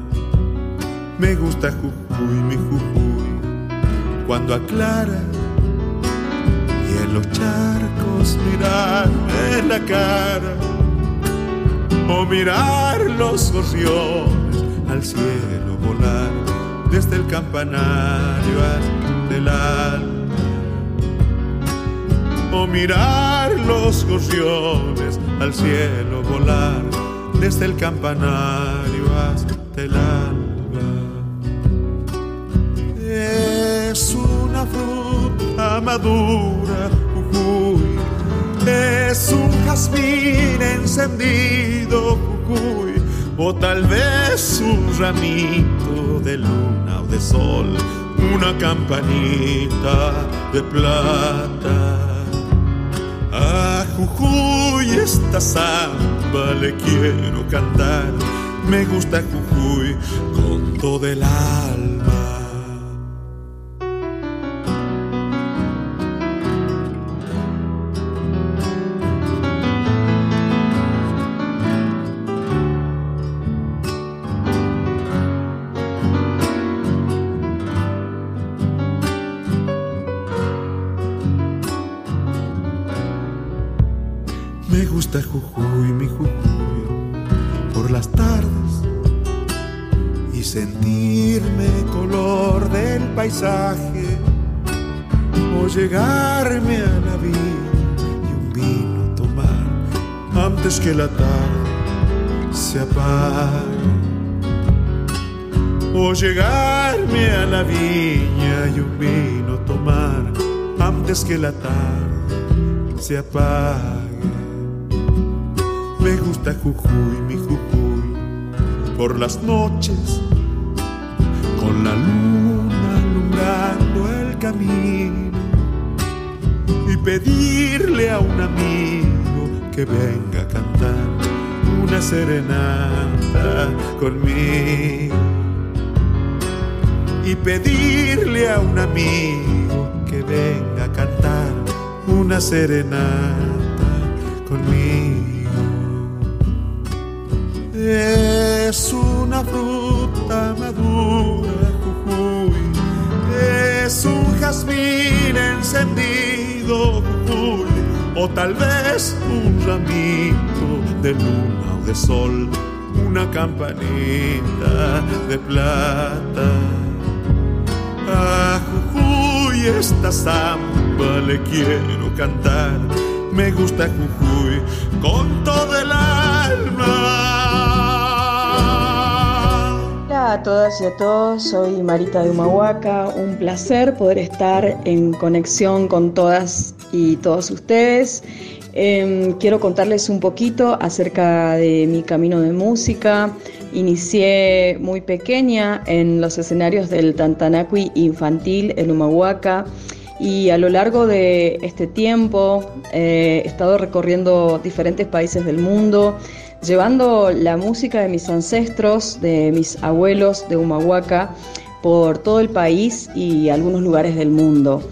Me gusta Jujuy, mi Jujuy, cuando aclara y en los charcos mirarme en la cara o mirar los gorriones al cielo volar desde el campanario hasta el alma. O mirar los gorriones al cielo volar desde el campanario hasta el alma. Es una fruta madura es un jazmín encendido, Jujuy, o tal vez un ramito de luna o de sol, una campanita de plata. Jujuy esta samba le quiero cantar. Me gusta Jujuy con todo el alma. Antes que la tarde se apague. Me gusta Jujuy, mi Jujuy, por las noches, con la luna alumbrando el camino y pedirle a un amigo que venga a cantar una serenata conmigo y pedirle a un amigo que venga una serenata conmigo. Es una fruta madura, Jujuy. Es un jazmín encendido, Jujuy. O tal vez un ramito de luna o de sol. Una campanita de plata. A Jujuy esta samba le quiero cantar. Me gusta Jujuy con todo el alma. Hola a todas y a todos, soy Marita de Humahuaca. Un placer poder estar en conexión con todas y todos ustedes. Eh, quiero contarles un poquito acerca de mi camino de música. Inicié muy pequeña en los escenarios del Tantanacui infantil en Humahuaca y a lo largo de este tiempo eh, he estado recorriendo diferentes países del mundo, llevando la música de mis ancestros, de mis abuelos de Humahuaca, por todo el país y algunos lugares del mundo.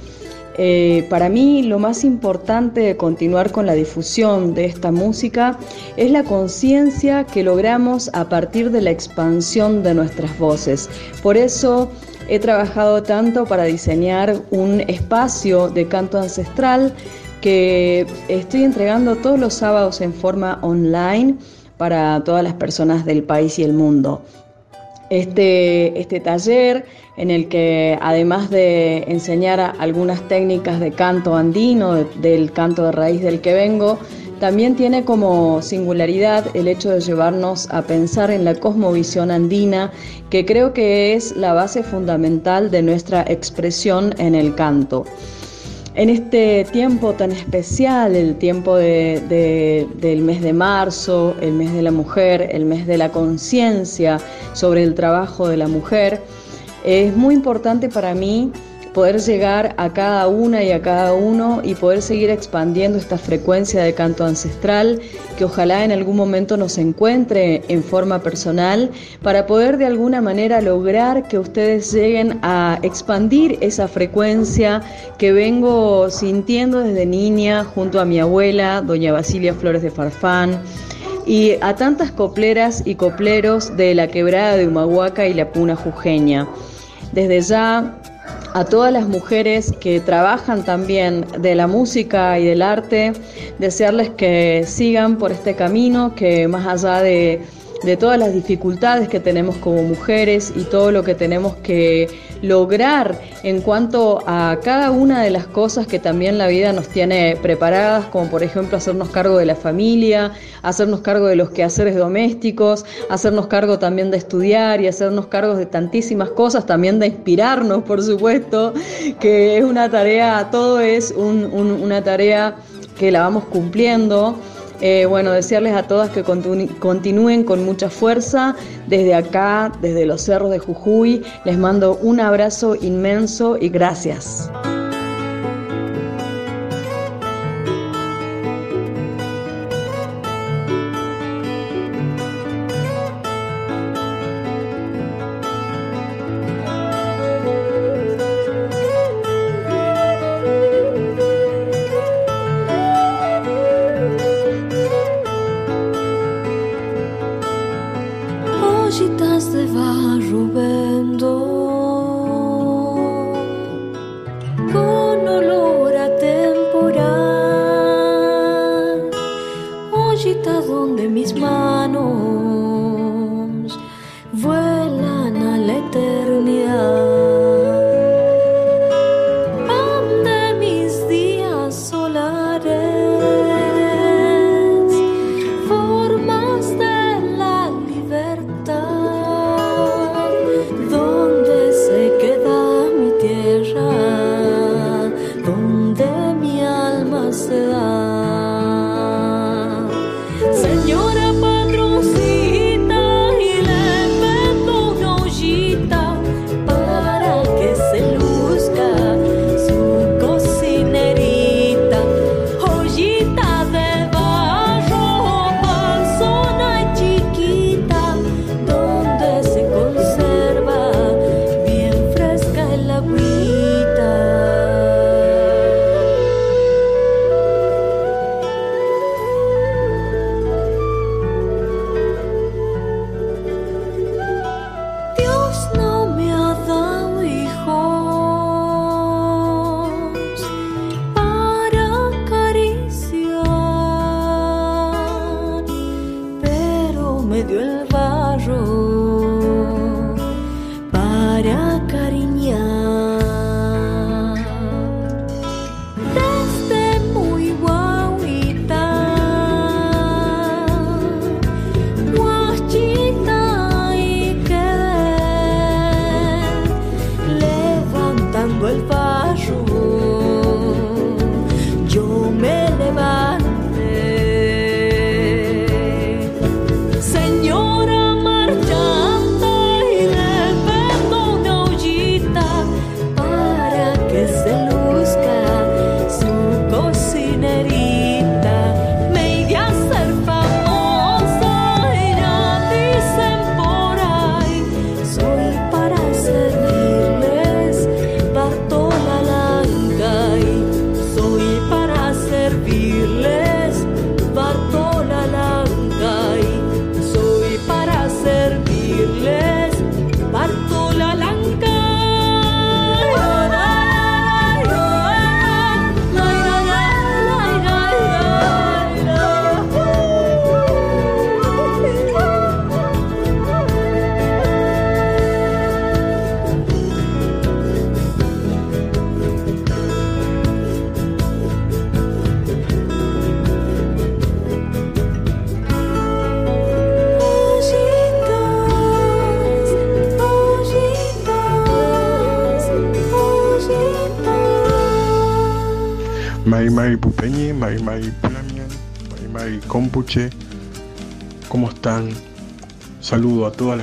Eh, para mí lo más importante de continuar con la difusión de esta música es la conciencia que logramos a partir de la expansión de nuestras voces. Por eso he trabajado tanto para diseñar un espacio de canto ancestral que estoy entregando todos los sábados en forma online para todas las personas del país y el mundo. Este, este taller en el que además de enseñar algunas técnicas de canto andino, de, del canto de raíz del que vengo, también tiene como singularidad el hecho de llevarnos a pensar en la cosmovisión andina, que creo que es la base fundamental de nuestra expresión en el canto. En este tiempo tan especial, el tiempo de, de, del mes de marzo, el mes de la mujer, el mes de la conciencia sobre el trabajo de la mujer, es muy importante para mí poder llegar a cada una y a cada uno y poder seguir expandiendo esta frecuencia de canto ancestral que ojalá en algún momento nos encuentre en forma personal para poder de alguna manera lograr que ustedes lleguen a expandir esa frecuencia que vengo sintiendo desde niña junto a mi abuela, doña Basilia Flores de Farfán y a tantas copleras y copleros de la quebrada de Humahuaca y la Puna Jujeña. Desde ya a todas las mujeres que trabajan también de la música y del arte, desearles que sigan por este camino, que más allá de, de, todas las dificultades que tenemos como mujeres y todo lo que tenemos que lograr en cuanto a cada una de las cosas que también la vida nos tiene preparadas, como por ejemplo hacernos cargo de la familia, hacernos cargo de los quehaceres domésticos, hacernos cargo también de estudiar y hacernos cargo de tantísimas cosas, también de inspirarnos, por supuesto, que es una tarea, todo es un, un, una tarea que la vamos cumpliendo. Eh, bueno, desearles a todas que continúen con mucha fuerza. Desde acá, desde los cerros de Jujuy, les mando un abrazo inmenso y gracias. eternidad.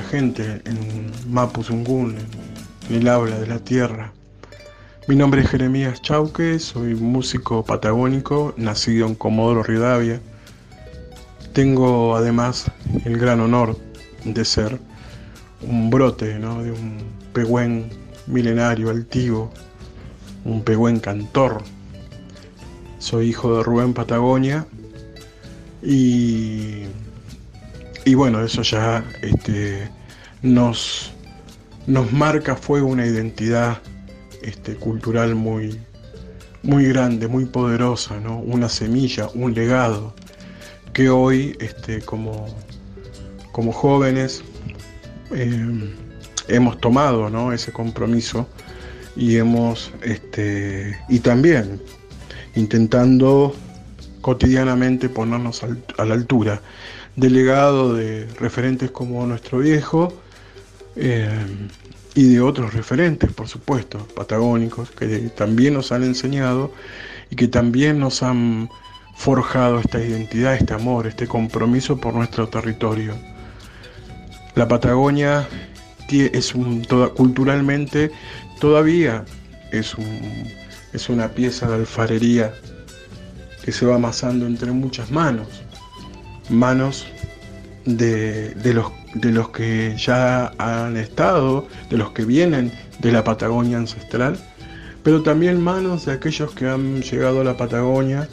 Gente en Mapuzungún, en el habla de la tierra. Mi nombre es Jeremías Chauque, soy músico patagónico, nacido en Comodoro Rivadavia. Tengo además el gran honor de ser un brote ¿no? de un pehuen milenario, altivo, un pehuen cantor. Soy hijo de Rubén Patagonia y, y bueno, eso ya este, nos, nos marca, fue una identidad este, cultural muy, muy grande, muy poderosa, ¿no? una semilla, un legado que hoy este, como, como jóvenes eh, hemos tomado ¿no? ese compromiso y hemos este, y también intentando cotidianamente ponernos a la altura del legado de referentes como nuestro viejo eh, y de otros referentes, por supuesto, patagónicos, que también nos han enseñado y que también nos han forjado esta identidad, este amor, este compromiso por nuestro territorio. La Patagonia es un, toda, culturalmente todavía es, un, es una pieza de alfarería que se va amasando entre muchas manos, manos de, de, los, de los que ya han estado, de los que vienen de la Patagonia ancestral, pero también manos de aquellos que han llegado a la Patagonia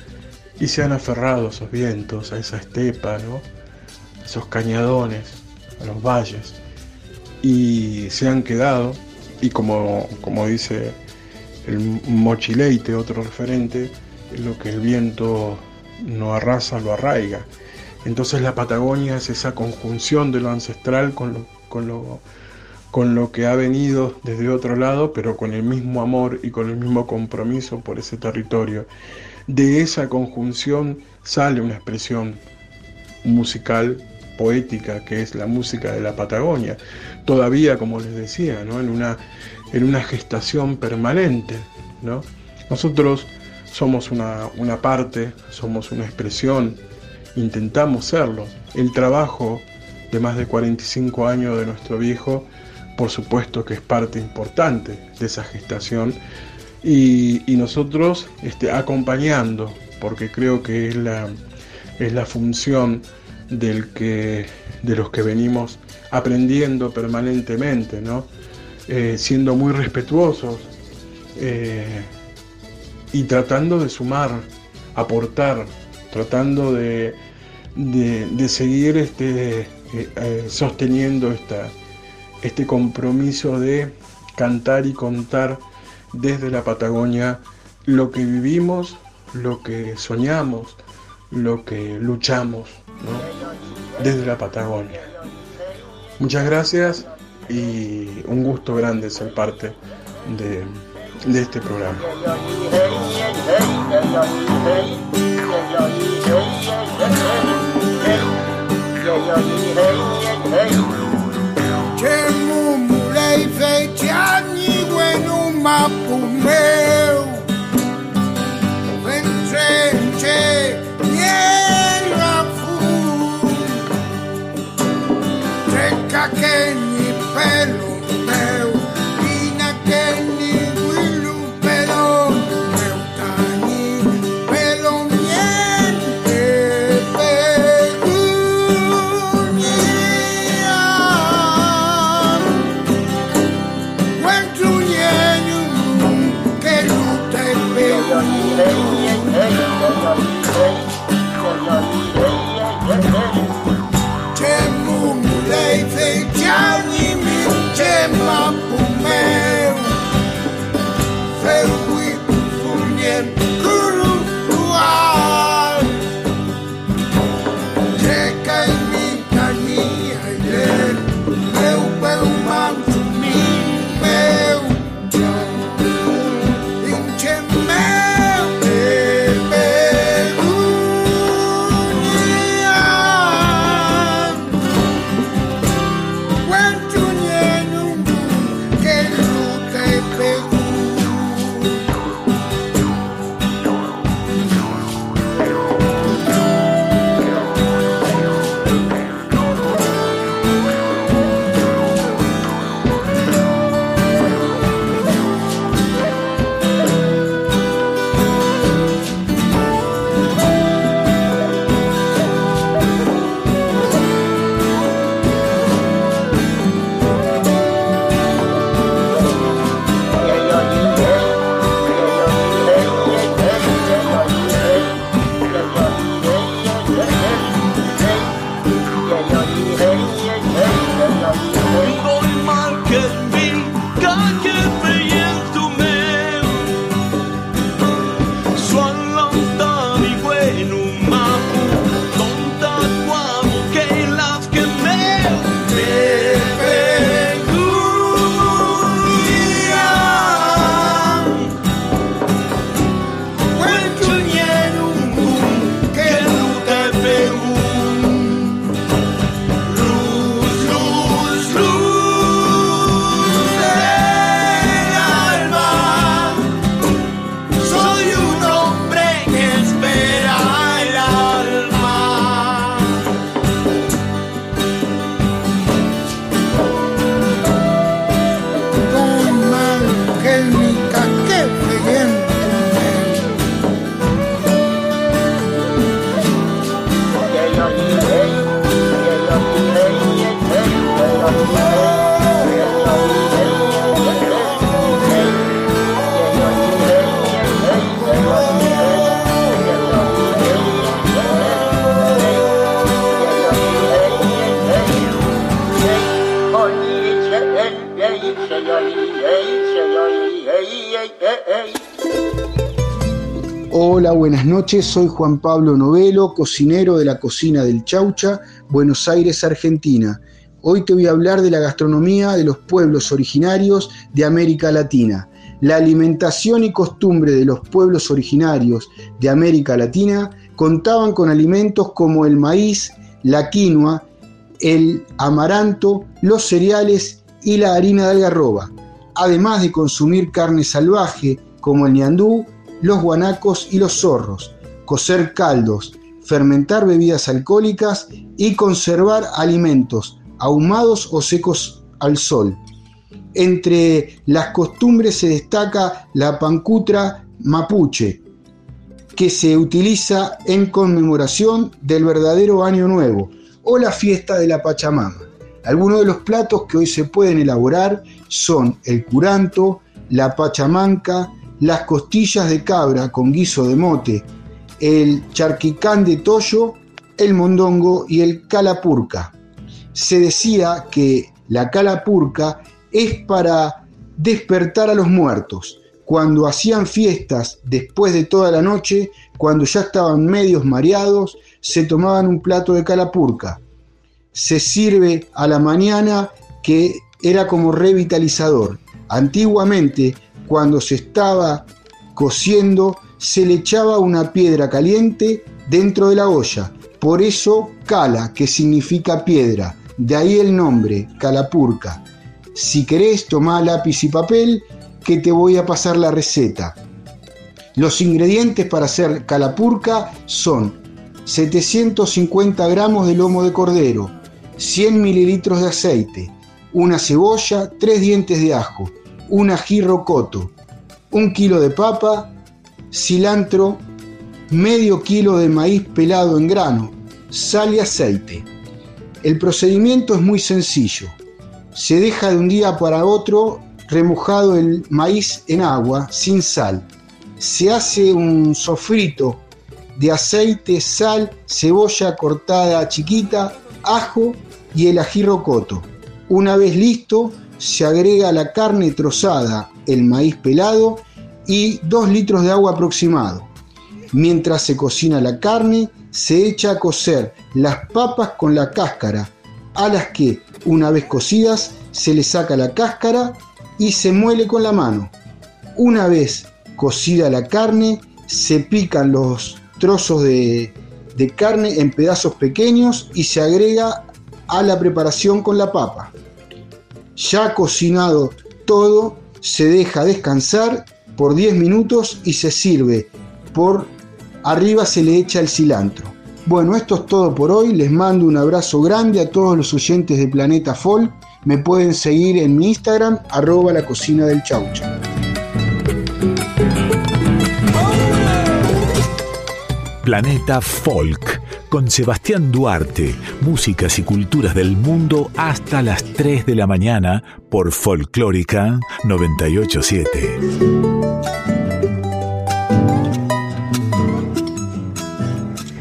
y se han aferrado a esos vientos, a esa estepa, a esos cañadones, a los valles, y se han quedado, y como, como dice el Mochileite, otro referente, lo que el viento no arrasa, lo arraiga. Entonces la Patagonia es esa conjunción de lo ancestral con lo, con lo, con lo que ha venido desde otro lado, pero con el mismo amor y con el mismo compromiso por ese territorio. De esa conjunción sale una expresión musical, poética, que es la música de la Patagonia. Todavía, como les decía, ¿no? en, una, en una gestación permanente. ¿no? Nosotros somos una, una parte, somos una expresión, intentamos serlo. El trabajo de más de 45 años de nuestro viejo, por supuesto que es parte importante de esa gestación y, nosotros este, acompañando, porque creo que es la, es la función del que, de los que venimos aprendiendo permanentemente, ¿no? Eh, siendo muy respetuosos eh, y tratando de sumar, aportar, tratando de, de, seguir este, eh, sosteniendo esta, este compromiso de cantar y contar desde la Patagonia lo que vivimos, lo que soñamos, lo que luchamos desde la Patagonia. Muchas gracias y un gusto grande ser parte de, de este programa. Mapo meu Ventrente Niela fu Treca que ni pelo Hola, Soy Juan Pablo Novelo, cocinero de la cocina del Chaucha, Buenos Aires, Argentina. Hoy te voy a hablar de la gastronomía de los pueblos originarios de América Latina. La alimentación y costumbre de los pueblos originarios de América Latina contaban con alimentos como el maíz, la quinoa, el amaranto, los cereales y la harina de algarroba, además de consumir carne salvaje como el ñandú, los guanacos y los zorros, cocer caldos, fermentar bebidas alcohólicas y conservar alimentos ahumados o secos al sol. Entre las costumbres se destaca la pancutra mapuche, que se utiliza en conmemoración del verdadero Año Nuevo o la fiesta de la Pachamama. Algunos de los platos que hoy se pueden elaborar son el curanto, la pachamanca, las costillas de cabra con guiso de mote, el charquicán de toyo, el mondongo y el calapurca. Se decía que la calapurca es para despertar a los muertos. Cuando hacían fiestas después de toda la noche, cuando ya estaban medios mareados, se tomaban un plato de calapurca. Se sirve a la mañana que era como revitalizador. Antiguamente cuando se estaba cociendo, se le echaba una piedra caliente dentro de la olla. Por eso cala, que significa piedra. De ahí el nombre, calapurca. Si querés, toma lápiz y papel, que te voy a pasar la receta. Los ingredientes para hacer calapurca son 750 gramos de lomo de cordero, 100 mililitros de aceite, una cebolla, tres dientes de ajo, un ají rocoto, un kilo de papa, cilantro, medio kilo de maíz pelado en grano, sal y aceite. El procedimiento es muy sencillo. Se deja de un día para otro remojado el maíz en agua sin sal. Se hace un sofrito de aceite, sal, cebolla cortada chiquita, ajo y el ají rocoto. Una vez listo, se agrega la carne trozada, el maíz pelado y 2 litros de agua aproximado. Mientras se cocina la carne, se echa a cocer las papas con la cáscara, a las que, una vez cocidas, se le saca la cáscara y se muele con la mano. Una vez cocida la carne, se pican los trozos de, de carne en pedazos pequeños y se agrega a la preparación con la papa. Ya cocinado todo, se deja descansar por 10 minutos y se sirve. Por arriba se le echa el cilantro. Bueno, esto es todo por hoy. Les mando un abrazo grande a todos los oyentes de Planeta Folk. Me pueden seguir en mi Instagram, arroba la cocina del chaucha. Planeta Folk con Sebastián Duarte, músicas y culturas del mundo hasta las 3 de la mañana por Folclórica 987.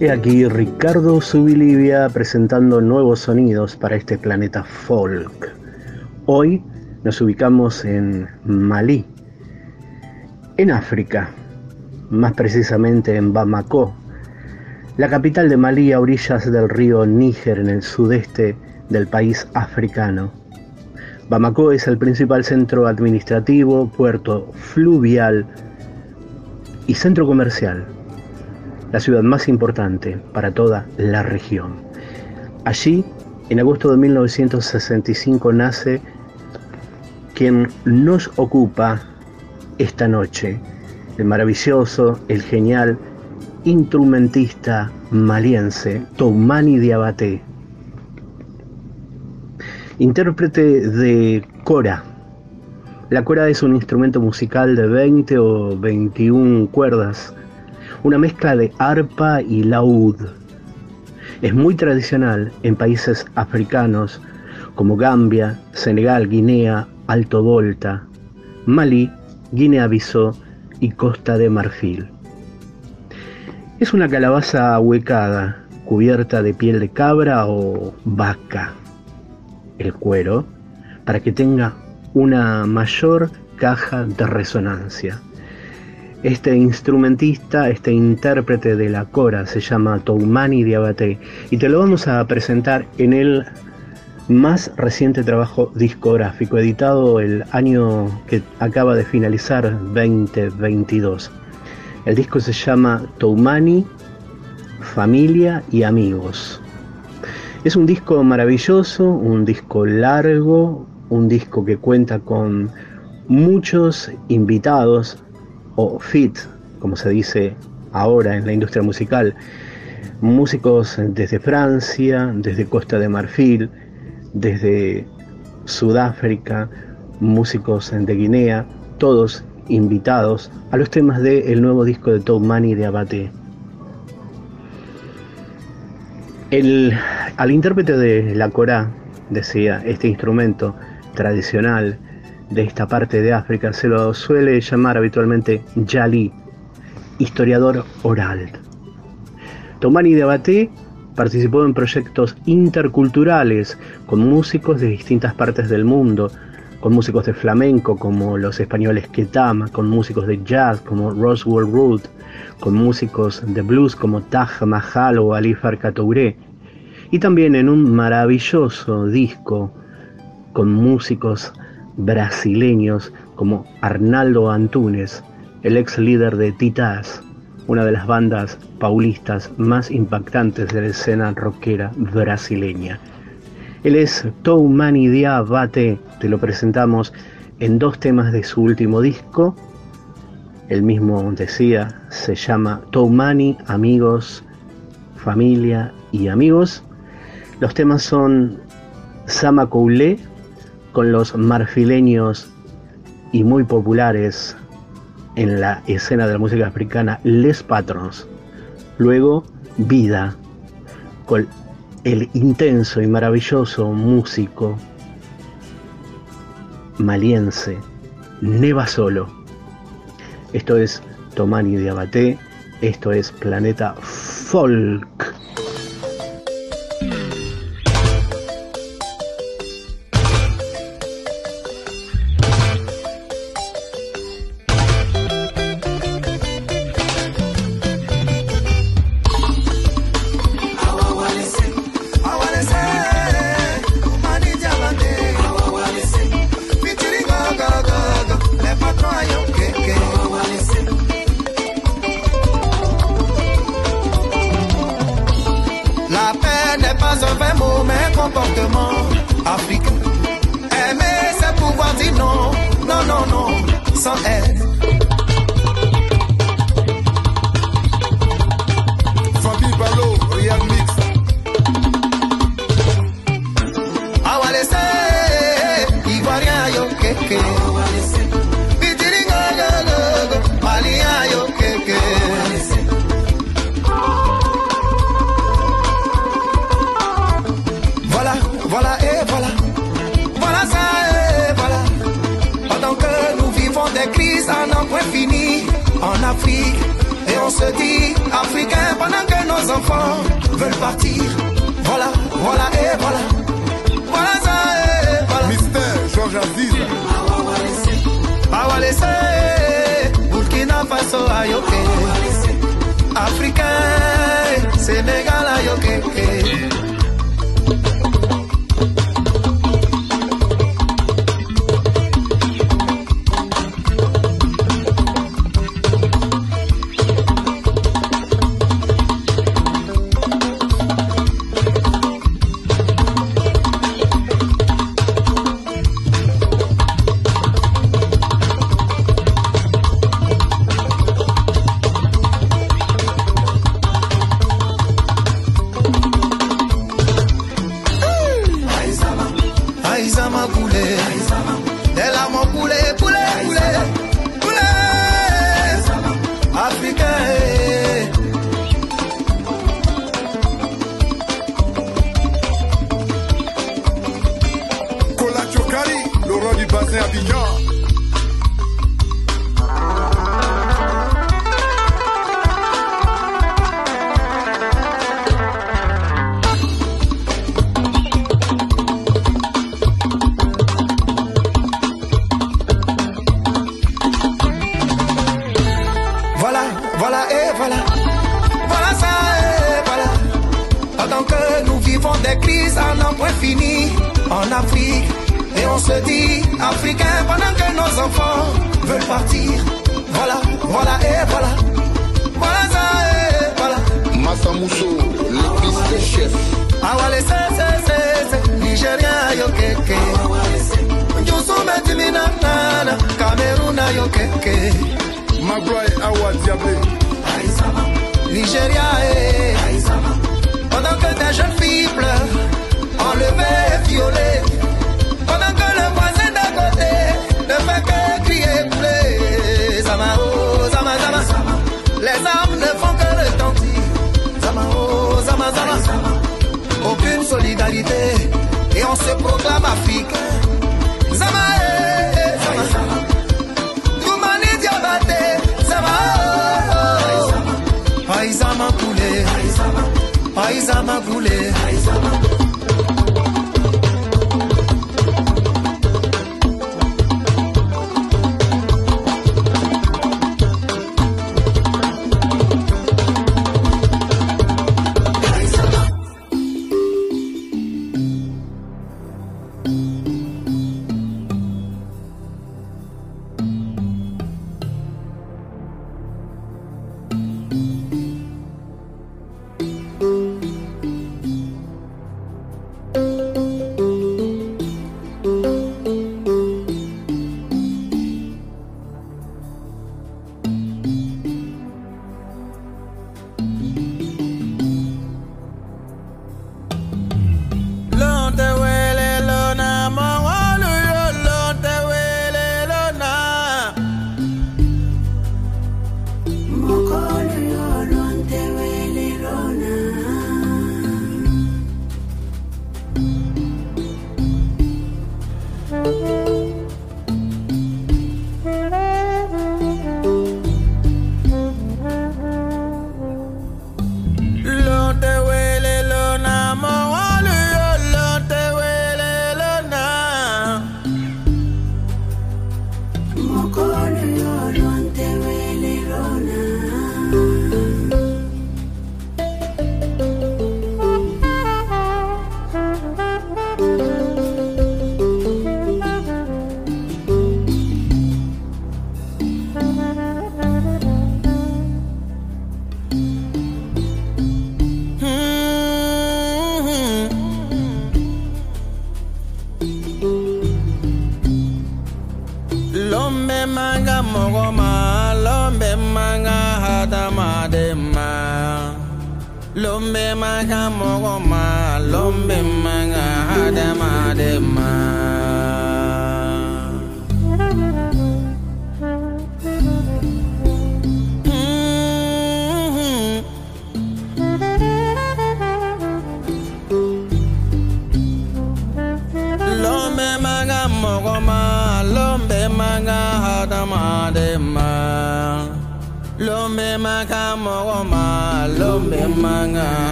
He aquí Ricardo Subilivia presentando nuevos sonidos para este planeta folk. Hoy nos ubicamos en Malí, en África, más precisamente en Bamako, la capital de Malí a orillas del río Níger en el sudeste del país africano. Bamako es el principal centro administrativo, puerto fluvial y centro comercial, la ciudad más importante para toda la región. Allí, en agosto de 1965, nace quien nos ocupa esta noche, el maravilloso, el genial, instrumentista maliense Toumani Diabaté, intérprete de cora. La cora es un instrumento musical de 20 o 21 cuerdas, una mezcla de arpa y laúd. Es muy tradicional en países africanos como Gambia, Senegal, Guinea, Alto Volta, Malí, Guinea-Bissau y Costa de Marfil. Es una calabaza ahuecada, cubierta de piel de cabra o vaca. El cuero, para que tenga una mayor caja de resonancia. Este instrumentista, este intérprete de la cora se llama Toumani Diabaté y te lo vamos a presentar en el más reciente trabajo discográfico editado el año que acaba de finalizar 2022. El disco se llama Toumani, Familia y Amigos. Es un disco maravilloso, un disco largo, un disco que cuenta con muchos invitados o fit, como se dice ahora en la industria musical, músicos desde Francia, desde Costa de Marfil, desde Sudáfrica, músicos de Guinea, todos invitados a los temas del nuevo disco de Tom Money de Abate. El, al intérprete de la Corá, decía, este instrumento tradicional de esta parte de África se lo suele llamar habitualmente Yali, historiador oral. Tomani de Abaté participó en proyectos interculturales con músicos de distintas partes del mundo, con músicos de flamenco como los españoles Ketam, con músicos de jazz como Roswell Root, con músicos de blues como Taj Mahal o Ali Farka y también en un maravilloso disco con músicos brasileños como Arnaldo Antunes, el ex líder de Titás, una de las bandas paulistas más impactantes de la escena rockera brasileña. Él es Toumani Diabate, te lo presentamos en dos temas de su último disco. El mismo decía, se llama Toumani, Amigos, Familia y Amigos. Los temas son Sama Koulé, con los marfileños y muy populares en la escena de la música africana, Les Patrons. Luego, Vida, con el intenso y maravilloso músico maliense, Neva Solo. Esto es Tomani de Abaté, esto es Planeta Folk. so are you? Africa, Senegal.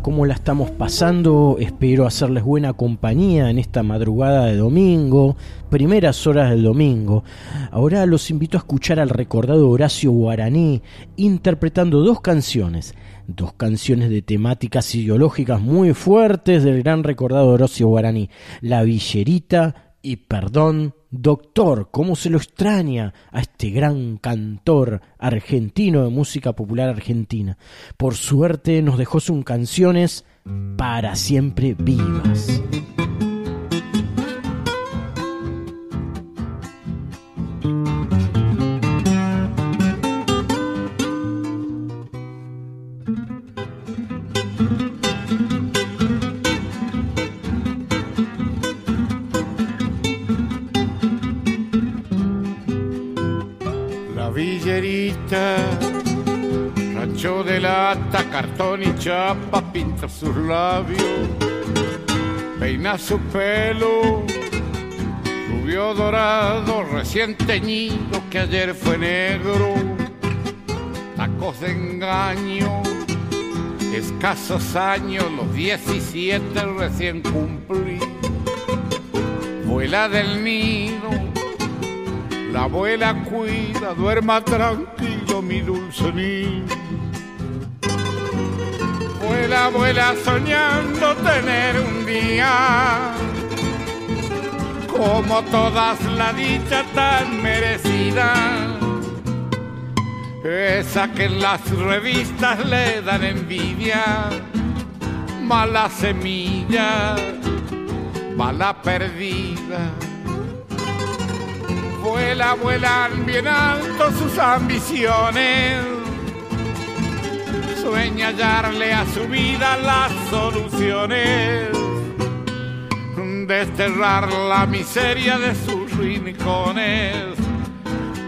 ¿Cómo la estamos pasando? Espero hacerles buena compañía en esta madrugada de domingo, primeras horas del domingo. Ahora los invito a escuchar al recordado Horacio Guaraní interpretando dos canciones, dos canciones de temáticas ideológicas muy fuertes del gran recordado Horacio Guaraní, La Villerita y Perdón Doctor, ¿cómo se lo extraña a este gran cantor argentino de música popular argentina? Por suerte nos dejó sus canciones para siempre vivas. Cartón y chapa, pinta sus labios, peina su pelo, rubio dorado, recién teñido que ayer fue negro, tacos de engaño, escasos años, los 17 recién cumplí, vuela del nido la abuela cuida, duerma tranquilo mi dulce niño. Vuela, vuela soñando tener un día como todas la dicha tan merecida. Esa que en las revistas le dan envidia, mala semilla, mala perdida vuela, vuelan bien alto sus ambiciones. Sueña hallarle a su vida las soluciones, desterrar la miseria de sus rincones,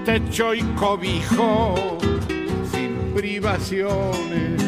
techo y cobijo sin privaciones.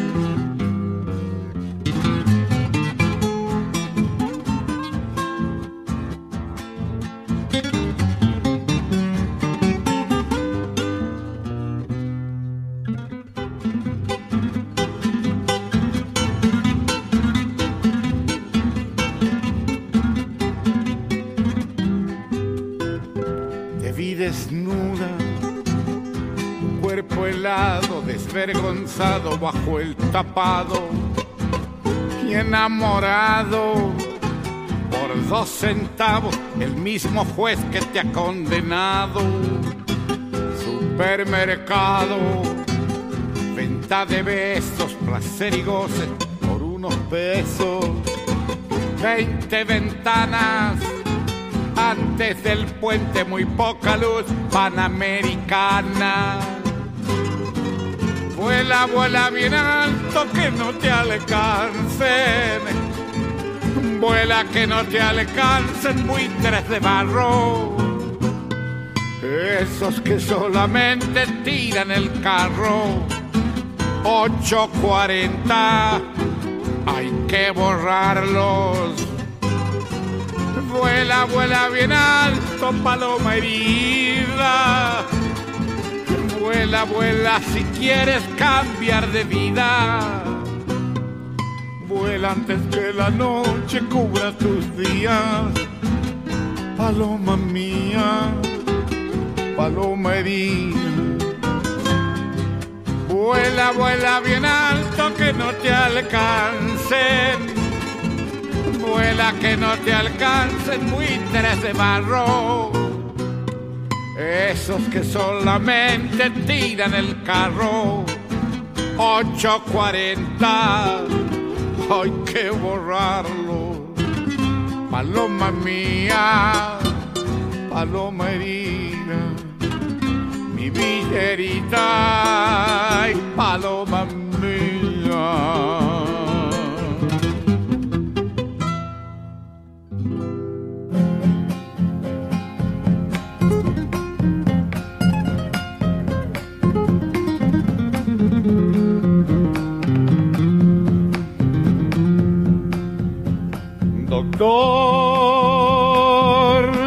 Bajo el tapado y enamorado por dos centavos, el mismo juez que te ha condenado. Supermercado, venta de besos, placer y goce por unos pesos. Veinte ventanas antes del puente muy poca luz panamericana. Vuela, vuela bien alto que no te alcancen. Vuela que no te alcancen buitres de barro. Esos que solamente tiran el carro. 840, hay que borrarlos. Vuela, vuela bien alto, paloma herida. Vuela, vuela si quieres cambiar de vida. Vuela antes que la noche cubra tus días. Paloma mía, paloma herida. Vuela, vuela bien alto que no te alcancen vuela que no te alcancen buitres de barro. Esos que solamente tiran el carro. 840, hay que borrarlo. Paloma mía, paloma herida, mi villerita, paloma mía. Doctor,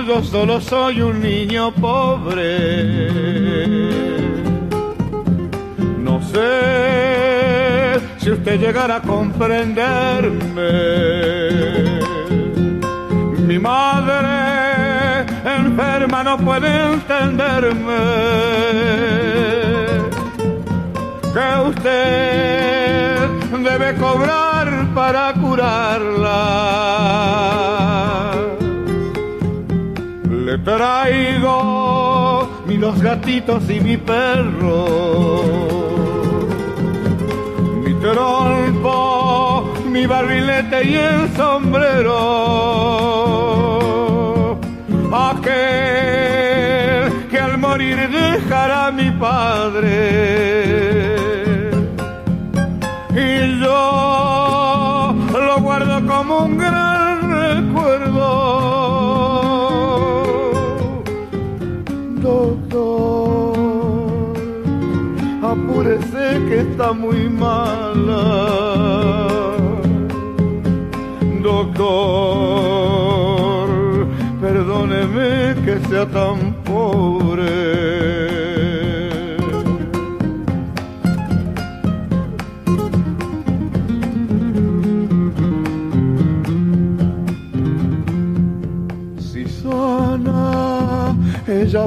yo solo soy un niño pobre. No sé si usted llegará a comprenderme. Mi madre enferma no puede entenderme. Que usted debe cobrar para Le traigo mis dos gatitos y mi perro, mi trompo, mi barrilete y el sombrero. Aquel que al morir dejará mi padre. Y yo lo guardo como un gran recuerdo. Doctor, apúrese que está muy mala. Doctor, perdóneme que sea tan pobre.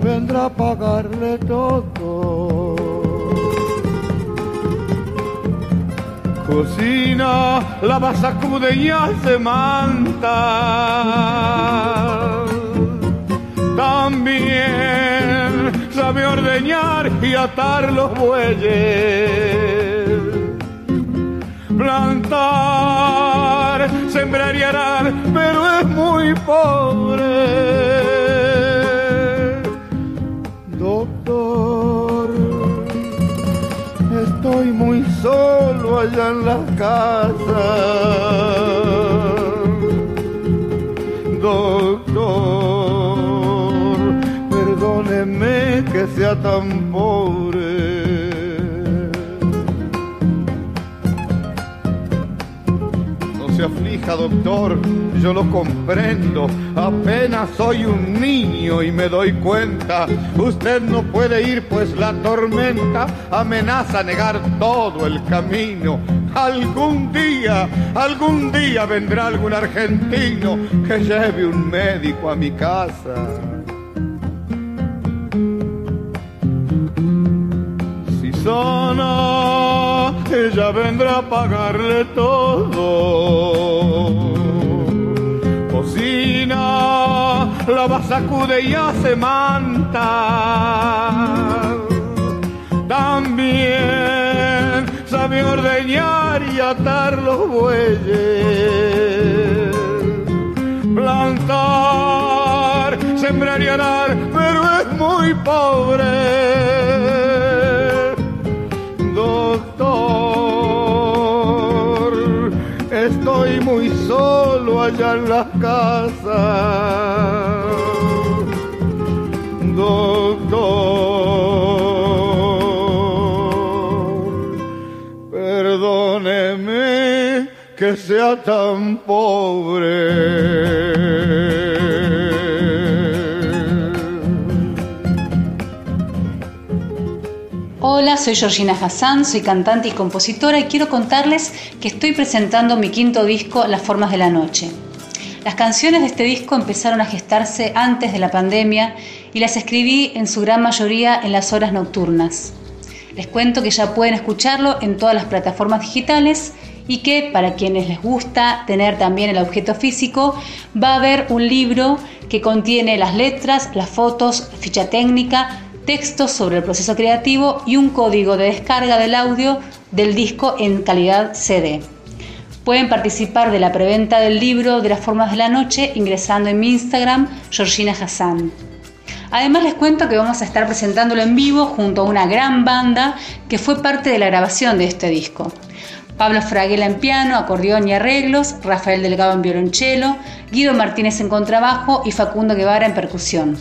Vendrá a pagarle todo. Cocina, lava, sacude y hace manta. También sabe ordeñar y atar los bueyes. Plantar, sembrar y arar, pero es muy pobre. Solo allá en la casa. Doctor, perdóneme que sea tan pobre. No se aflija, doctor, yo lo comprendo. Apenas soy un niño y me doy cuenta. Usted no puede ir, pues la tormenta amenaza negar todo el camino. Algún día, algún día vendrá algún argentino que lleve un médico a mi casa. Si sana, ella vendrá a pagarle todo. Cocina, lava, sacude y hace manta. También sabe ordeñar y atar los bueyes. Plantar, sembrar y arar, pero es muy pobre. Doctor, estoy muy solo allá en la casa. Doctor, perdóneme que sea tan pobre. Hola, soy Georgina Hassan, soy cantante y compositora y quiero contarles que estoy presentando mi quinto disco, Las Formas de la Noche. Las canciones de este disco empezaron a gestarse antes de la pandemia y las escribí en su gran mayoría en las horas nocturnas. Les cuento que ya pueden escucharlo en todas las plataformas digitales y que para quienes les gusta tener también el objeto físico, va a haber un libro que contiene las letras, las fotos, ficha técnica, textos sobre el proceso creativo y un código de descarga del audio del disco en calidad CD. Pueden participar de la preventa del libro de las formas de la noche ingresando en mi Instagram, Georgina Hassan. Además les cuento que vamos a estar presentándolo en vivo junto a una gran banda que fue parte de la grabación de este disco. Pablo Fraguela en piano, acordeón y arreglos, Rafael Delgado en violonchelo, Guido Martínez en contrabajo y Facundo Guevara en percusión.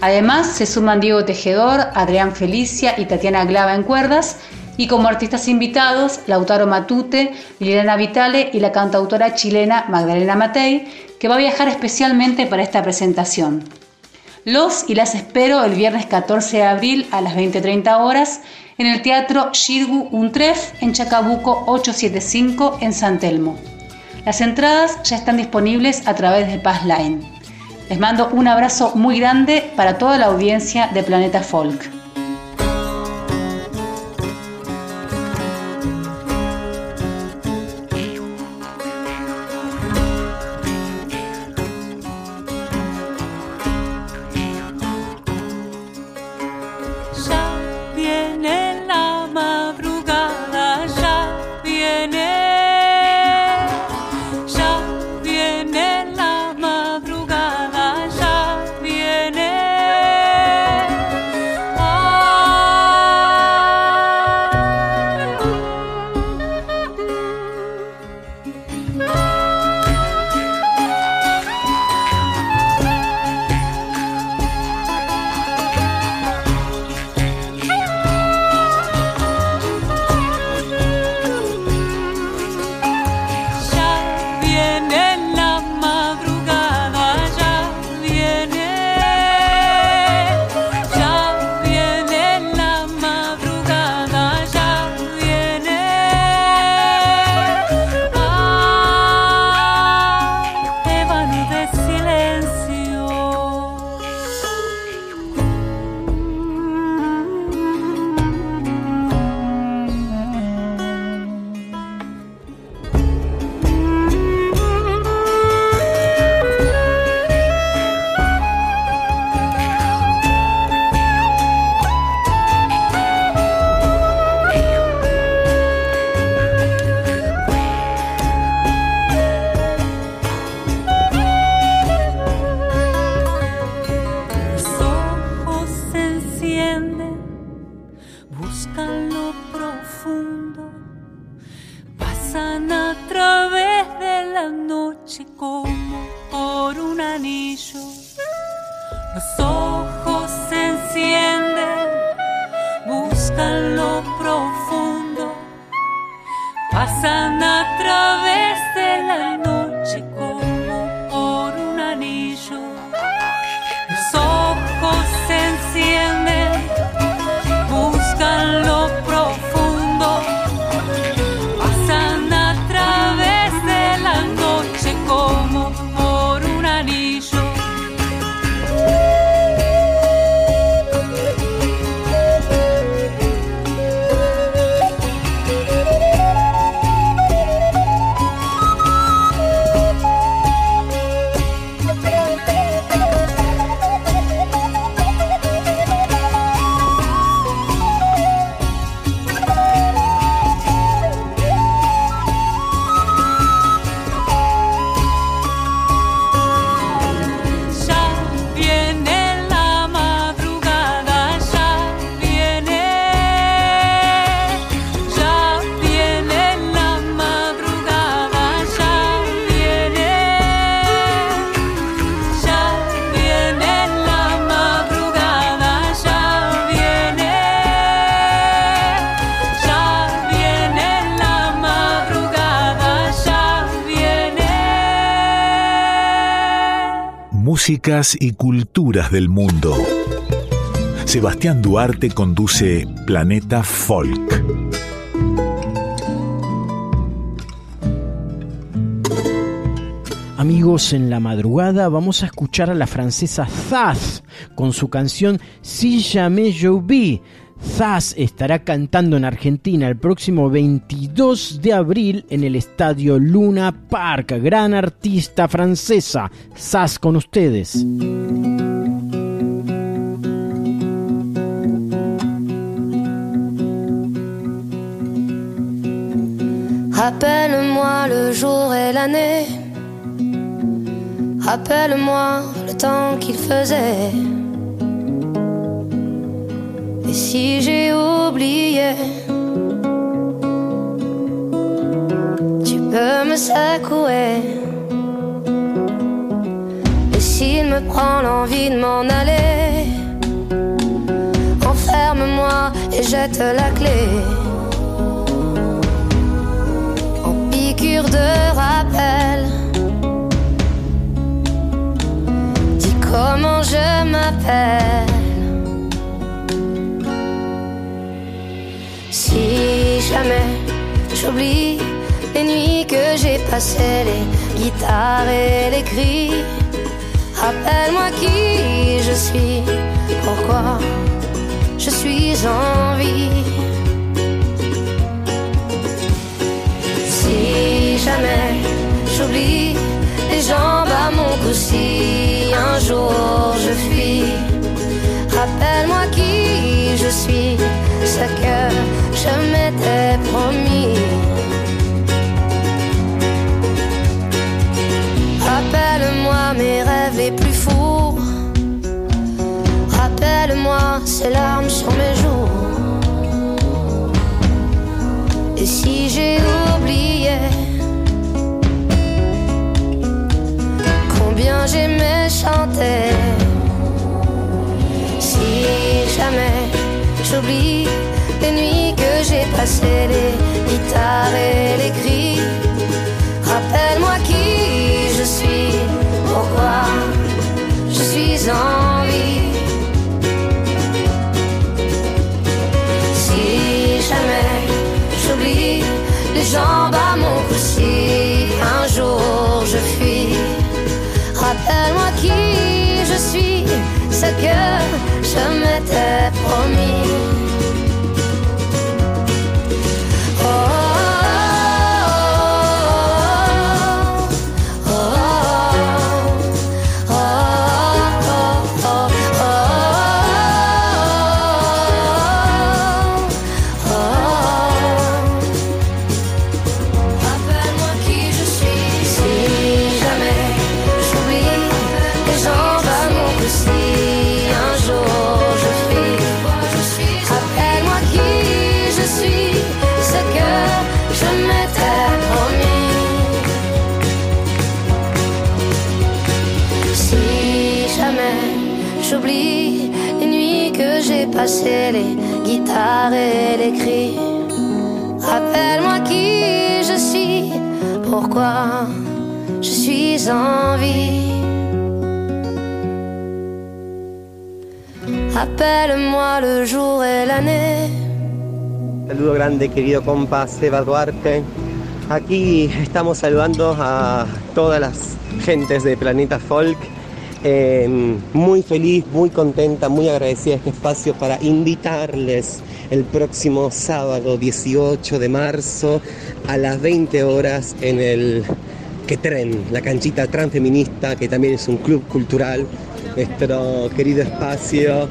Además se suman Diego Tejedor, Adrián Felicia y Tatiana Glava en cuerdas Y como artistas invitados, Lautaro Matute, Liliana Vitale y la cantautora chilena Magdalena Matei, que va a viajar especialmente para esta presentación. Los y las espero el viernes 14 de abril a las 20.30 horas en el Teatro Shirgu Untref en Chacabuco 875 en San Telmo. Las entradas ya están disponibles a través de Passline. Les mando un abrazo muy grande para toda la audiencia de Planeta Folk. Y culturas del mundo. Sebastián Duarte conduce Planeta Folk. Amigos, en la madrugada vamos a escuchar a la francesa Zaz con su canción Si jamais j'oublie. Zaz estará cantando en Argentina el próximo 22 de abril en el estadio Luna Park. Gran artista francesa. Zaz con ustedes. Rappelle-moi le jour et l'année. Rappelle-moi le temps qu'il faisait. Et si j'ai oublié, je me secouais. Et s'il me prend l'envie de m'en aller, enferme-moi et jette la clé. En piqûre de rappel, dis comment je m'appelle. Si jamais j'oublie les nuits que j'ai passées, les guitares et les cris, rappelle-moi qui je suis, pourquoi je suis en vie. Si jamais j'oublie les jambes à mon cou, si un jour je fuis, rappelle-moi qui je suis, ce que je m'étais promis. Ces larmes sur mes joues. Et si j'ai oublié combien j'aimais chanter, si jamais j'oublie les nuits que j'ai passées, les guitares et les cris, rappelle-moi qui je suis, pourquoi je suis en jambes à mon cou, si un jour je fuis, rappelle-moi qui je suis, ce que je m'étais promis. Pourquoi je suis en vie. Rappelle-moi le jour et l'année. Saludo grande, querido compa Seba Duarte. Aquí estamos saludando a todas las gentes de Planeta Folk. Eh, muy feliz, muy contenta, muy agradecida de este espacio para invitarles el próximo sábado 18 de marzo a las 20 horas en el Quetren, la canchita transfeminista, que también es un club cultural, nuestro querido espacio,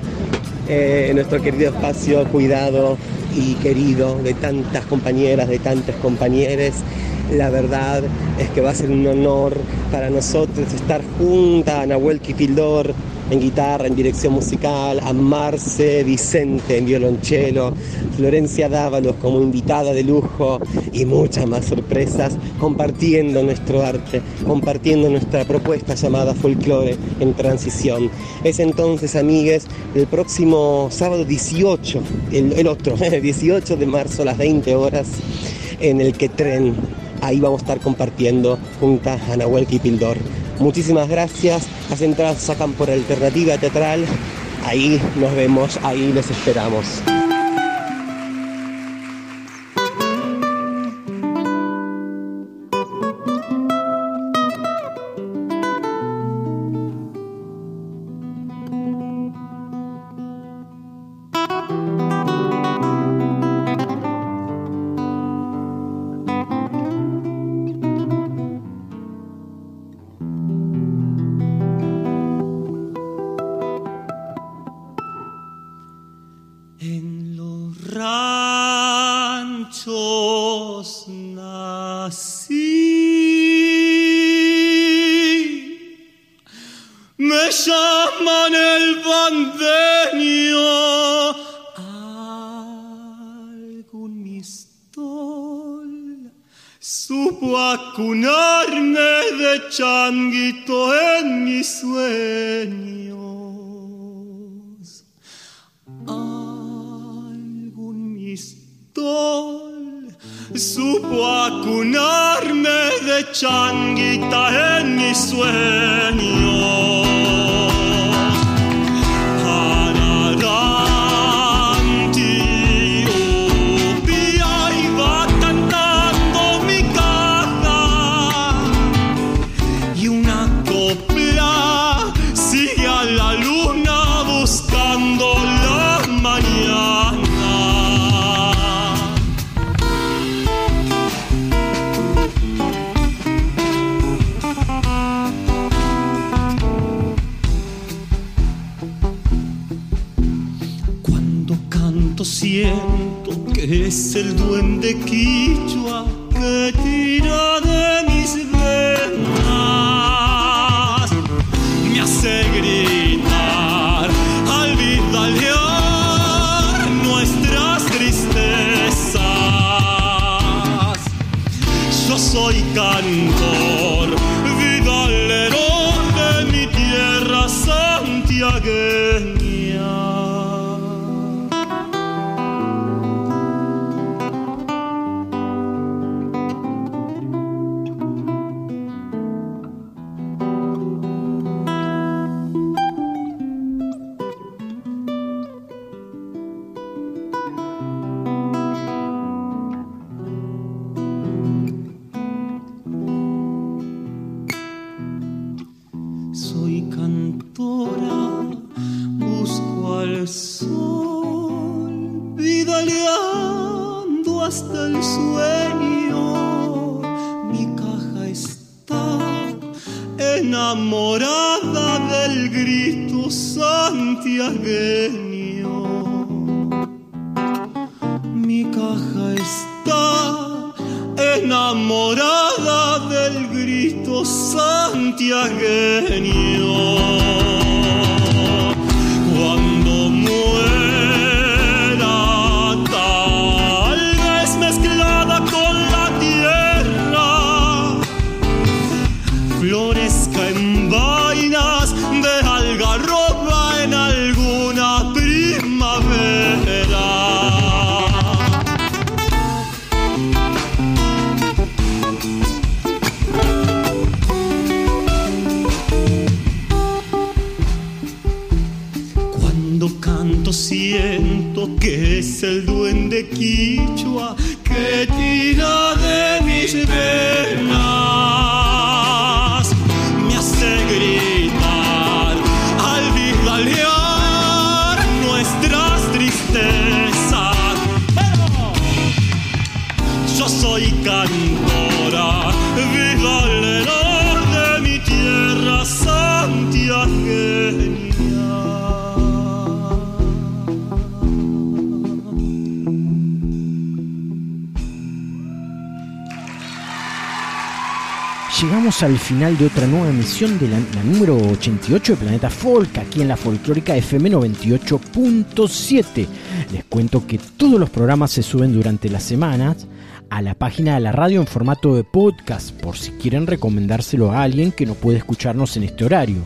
eh, nuestro querido espacio cuidado y querido de tantas compañeras, de tantos compañeros. La verdad es que va a ser un honor para nosotros estar junta a Nahuel Kifildor en guitarra, en dirección musical, a Marce Vicente en violonchelo, Florencia Dávalos como invitada de lujo y muchas más sorpresas compartiendo nuestro arte, compartiendo nuestra propuesta llamada Folklore en Transición. Es entonces, amigues, el próximo sábado 18, el, el otro, <laughs> 18 de marzo a las 20 horas en el que tren. Ahí vamos a estar compartiendo juntas a Nahuel Kipildor. Muchísimas gracias. Las entradas sacan por alternativa teatral. Ahí nos vemos, ahí les esperamos. Supo acunarme de changuito en mis sueños. Algún mistol supo acunarme de changuita en mis sueños. Es el duende quichua que tira de mis venas. Me hace gritar al vidalear nuestras tristezas. Yo soy cantor, viaje es el duende quichua que tira de mis venas. Al final de otra nueva emisión de la, la número 88 de Planeta Folk, aquí en la folclórica FM 98.7. Les cuento que todos los programas se suben durante las semanas a la página de la radio en formato de podcast, por si quieren recomendárselo a alguien que no puede escucharnos en este horario.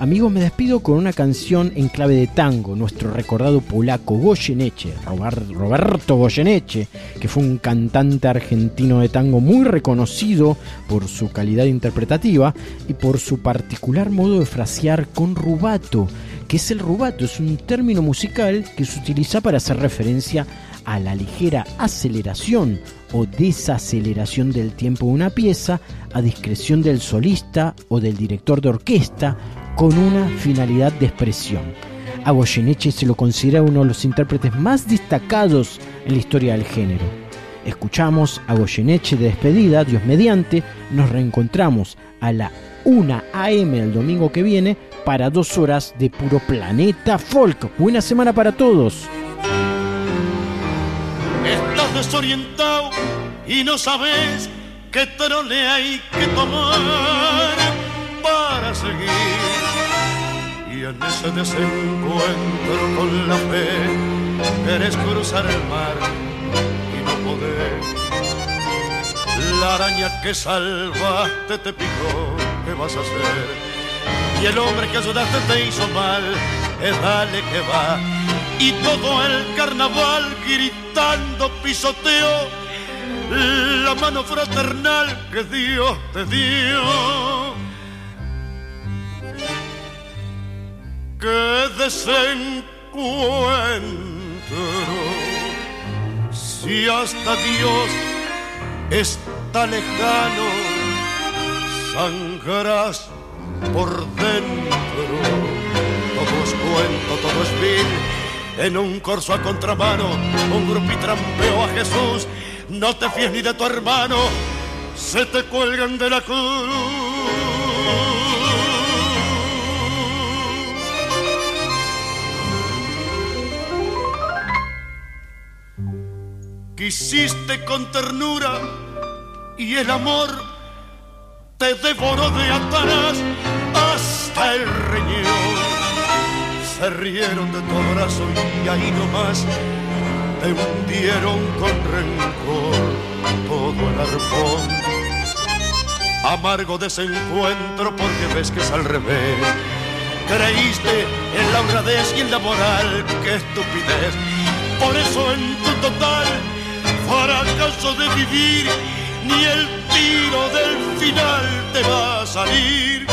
Amigos, me despido con una canción en clave de tango, nuestro recordado polaco Goyeneche, Roberto Goyeneche, que fue un cantante argentino de tango muy reconocido por su calidad interpretativa y por su particular modo de frasear con rubato. que es el rubato? Es un término musical que se utiliza para hacer referencia a la ligera aceleración o desaceleración del tiempo de una pieza a discreción del solista o del director de orquesta con una finalidad de expresión. A Goyeneche se lo considera uno de los intérpretes más destacados en la historia del género. Escuchamos a Goyeneche de despedida, Dios mediante, nos reencontramos a la 1 AM el domingo que viene para dos horas de puro planeta folk. Buena semana para todos. Estás desorientado y no sabes qué trole hay que tomar para seguir. En ese desencuentro con la fe, querés cruzar el mar y no podés. La araña que salvaste te picó, ¿qué vas a hacer? Y el hombre que ayudaste te hizo mal, es dale que va. Y todo el carnaval gritando pisoteo la mano fraternal que Dios te dio. Que desencuentro, si hasta Dios está lejano, sangrarás por dentro. Todo es cuento, todo es vil. En un corso a contramano, un grupo y trampeó a Jesús. No te fíes ni de tu hermano, se te cuelgan de la cruz. Quisiste con ternura y el amor te devoró de atrás hasta el riñón. Se rieron de tu abrazo y ahí nomás te hundieron con rencor todo el arpón. Amargo desencuentro porque ves que es al revés. Creíste en la honradez y en la moral, qué estupidez. Por eso en tu total fracaso de vivir, ni el tiro del final te va a salir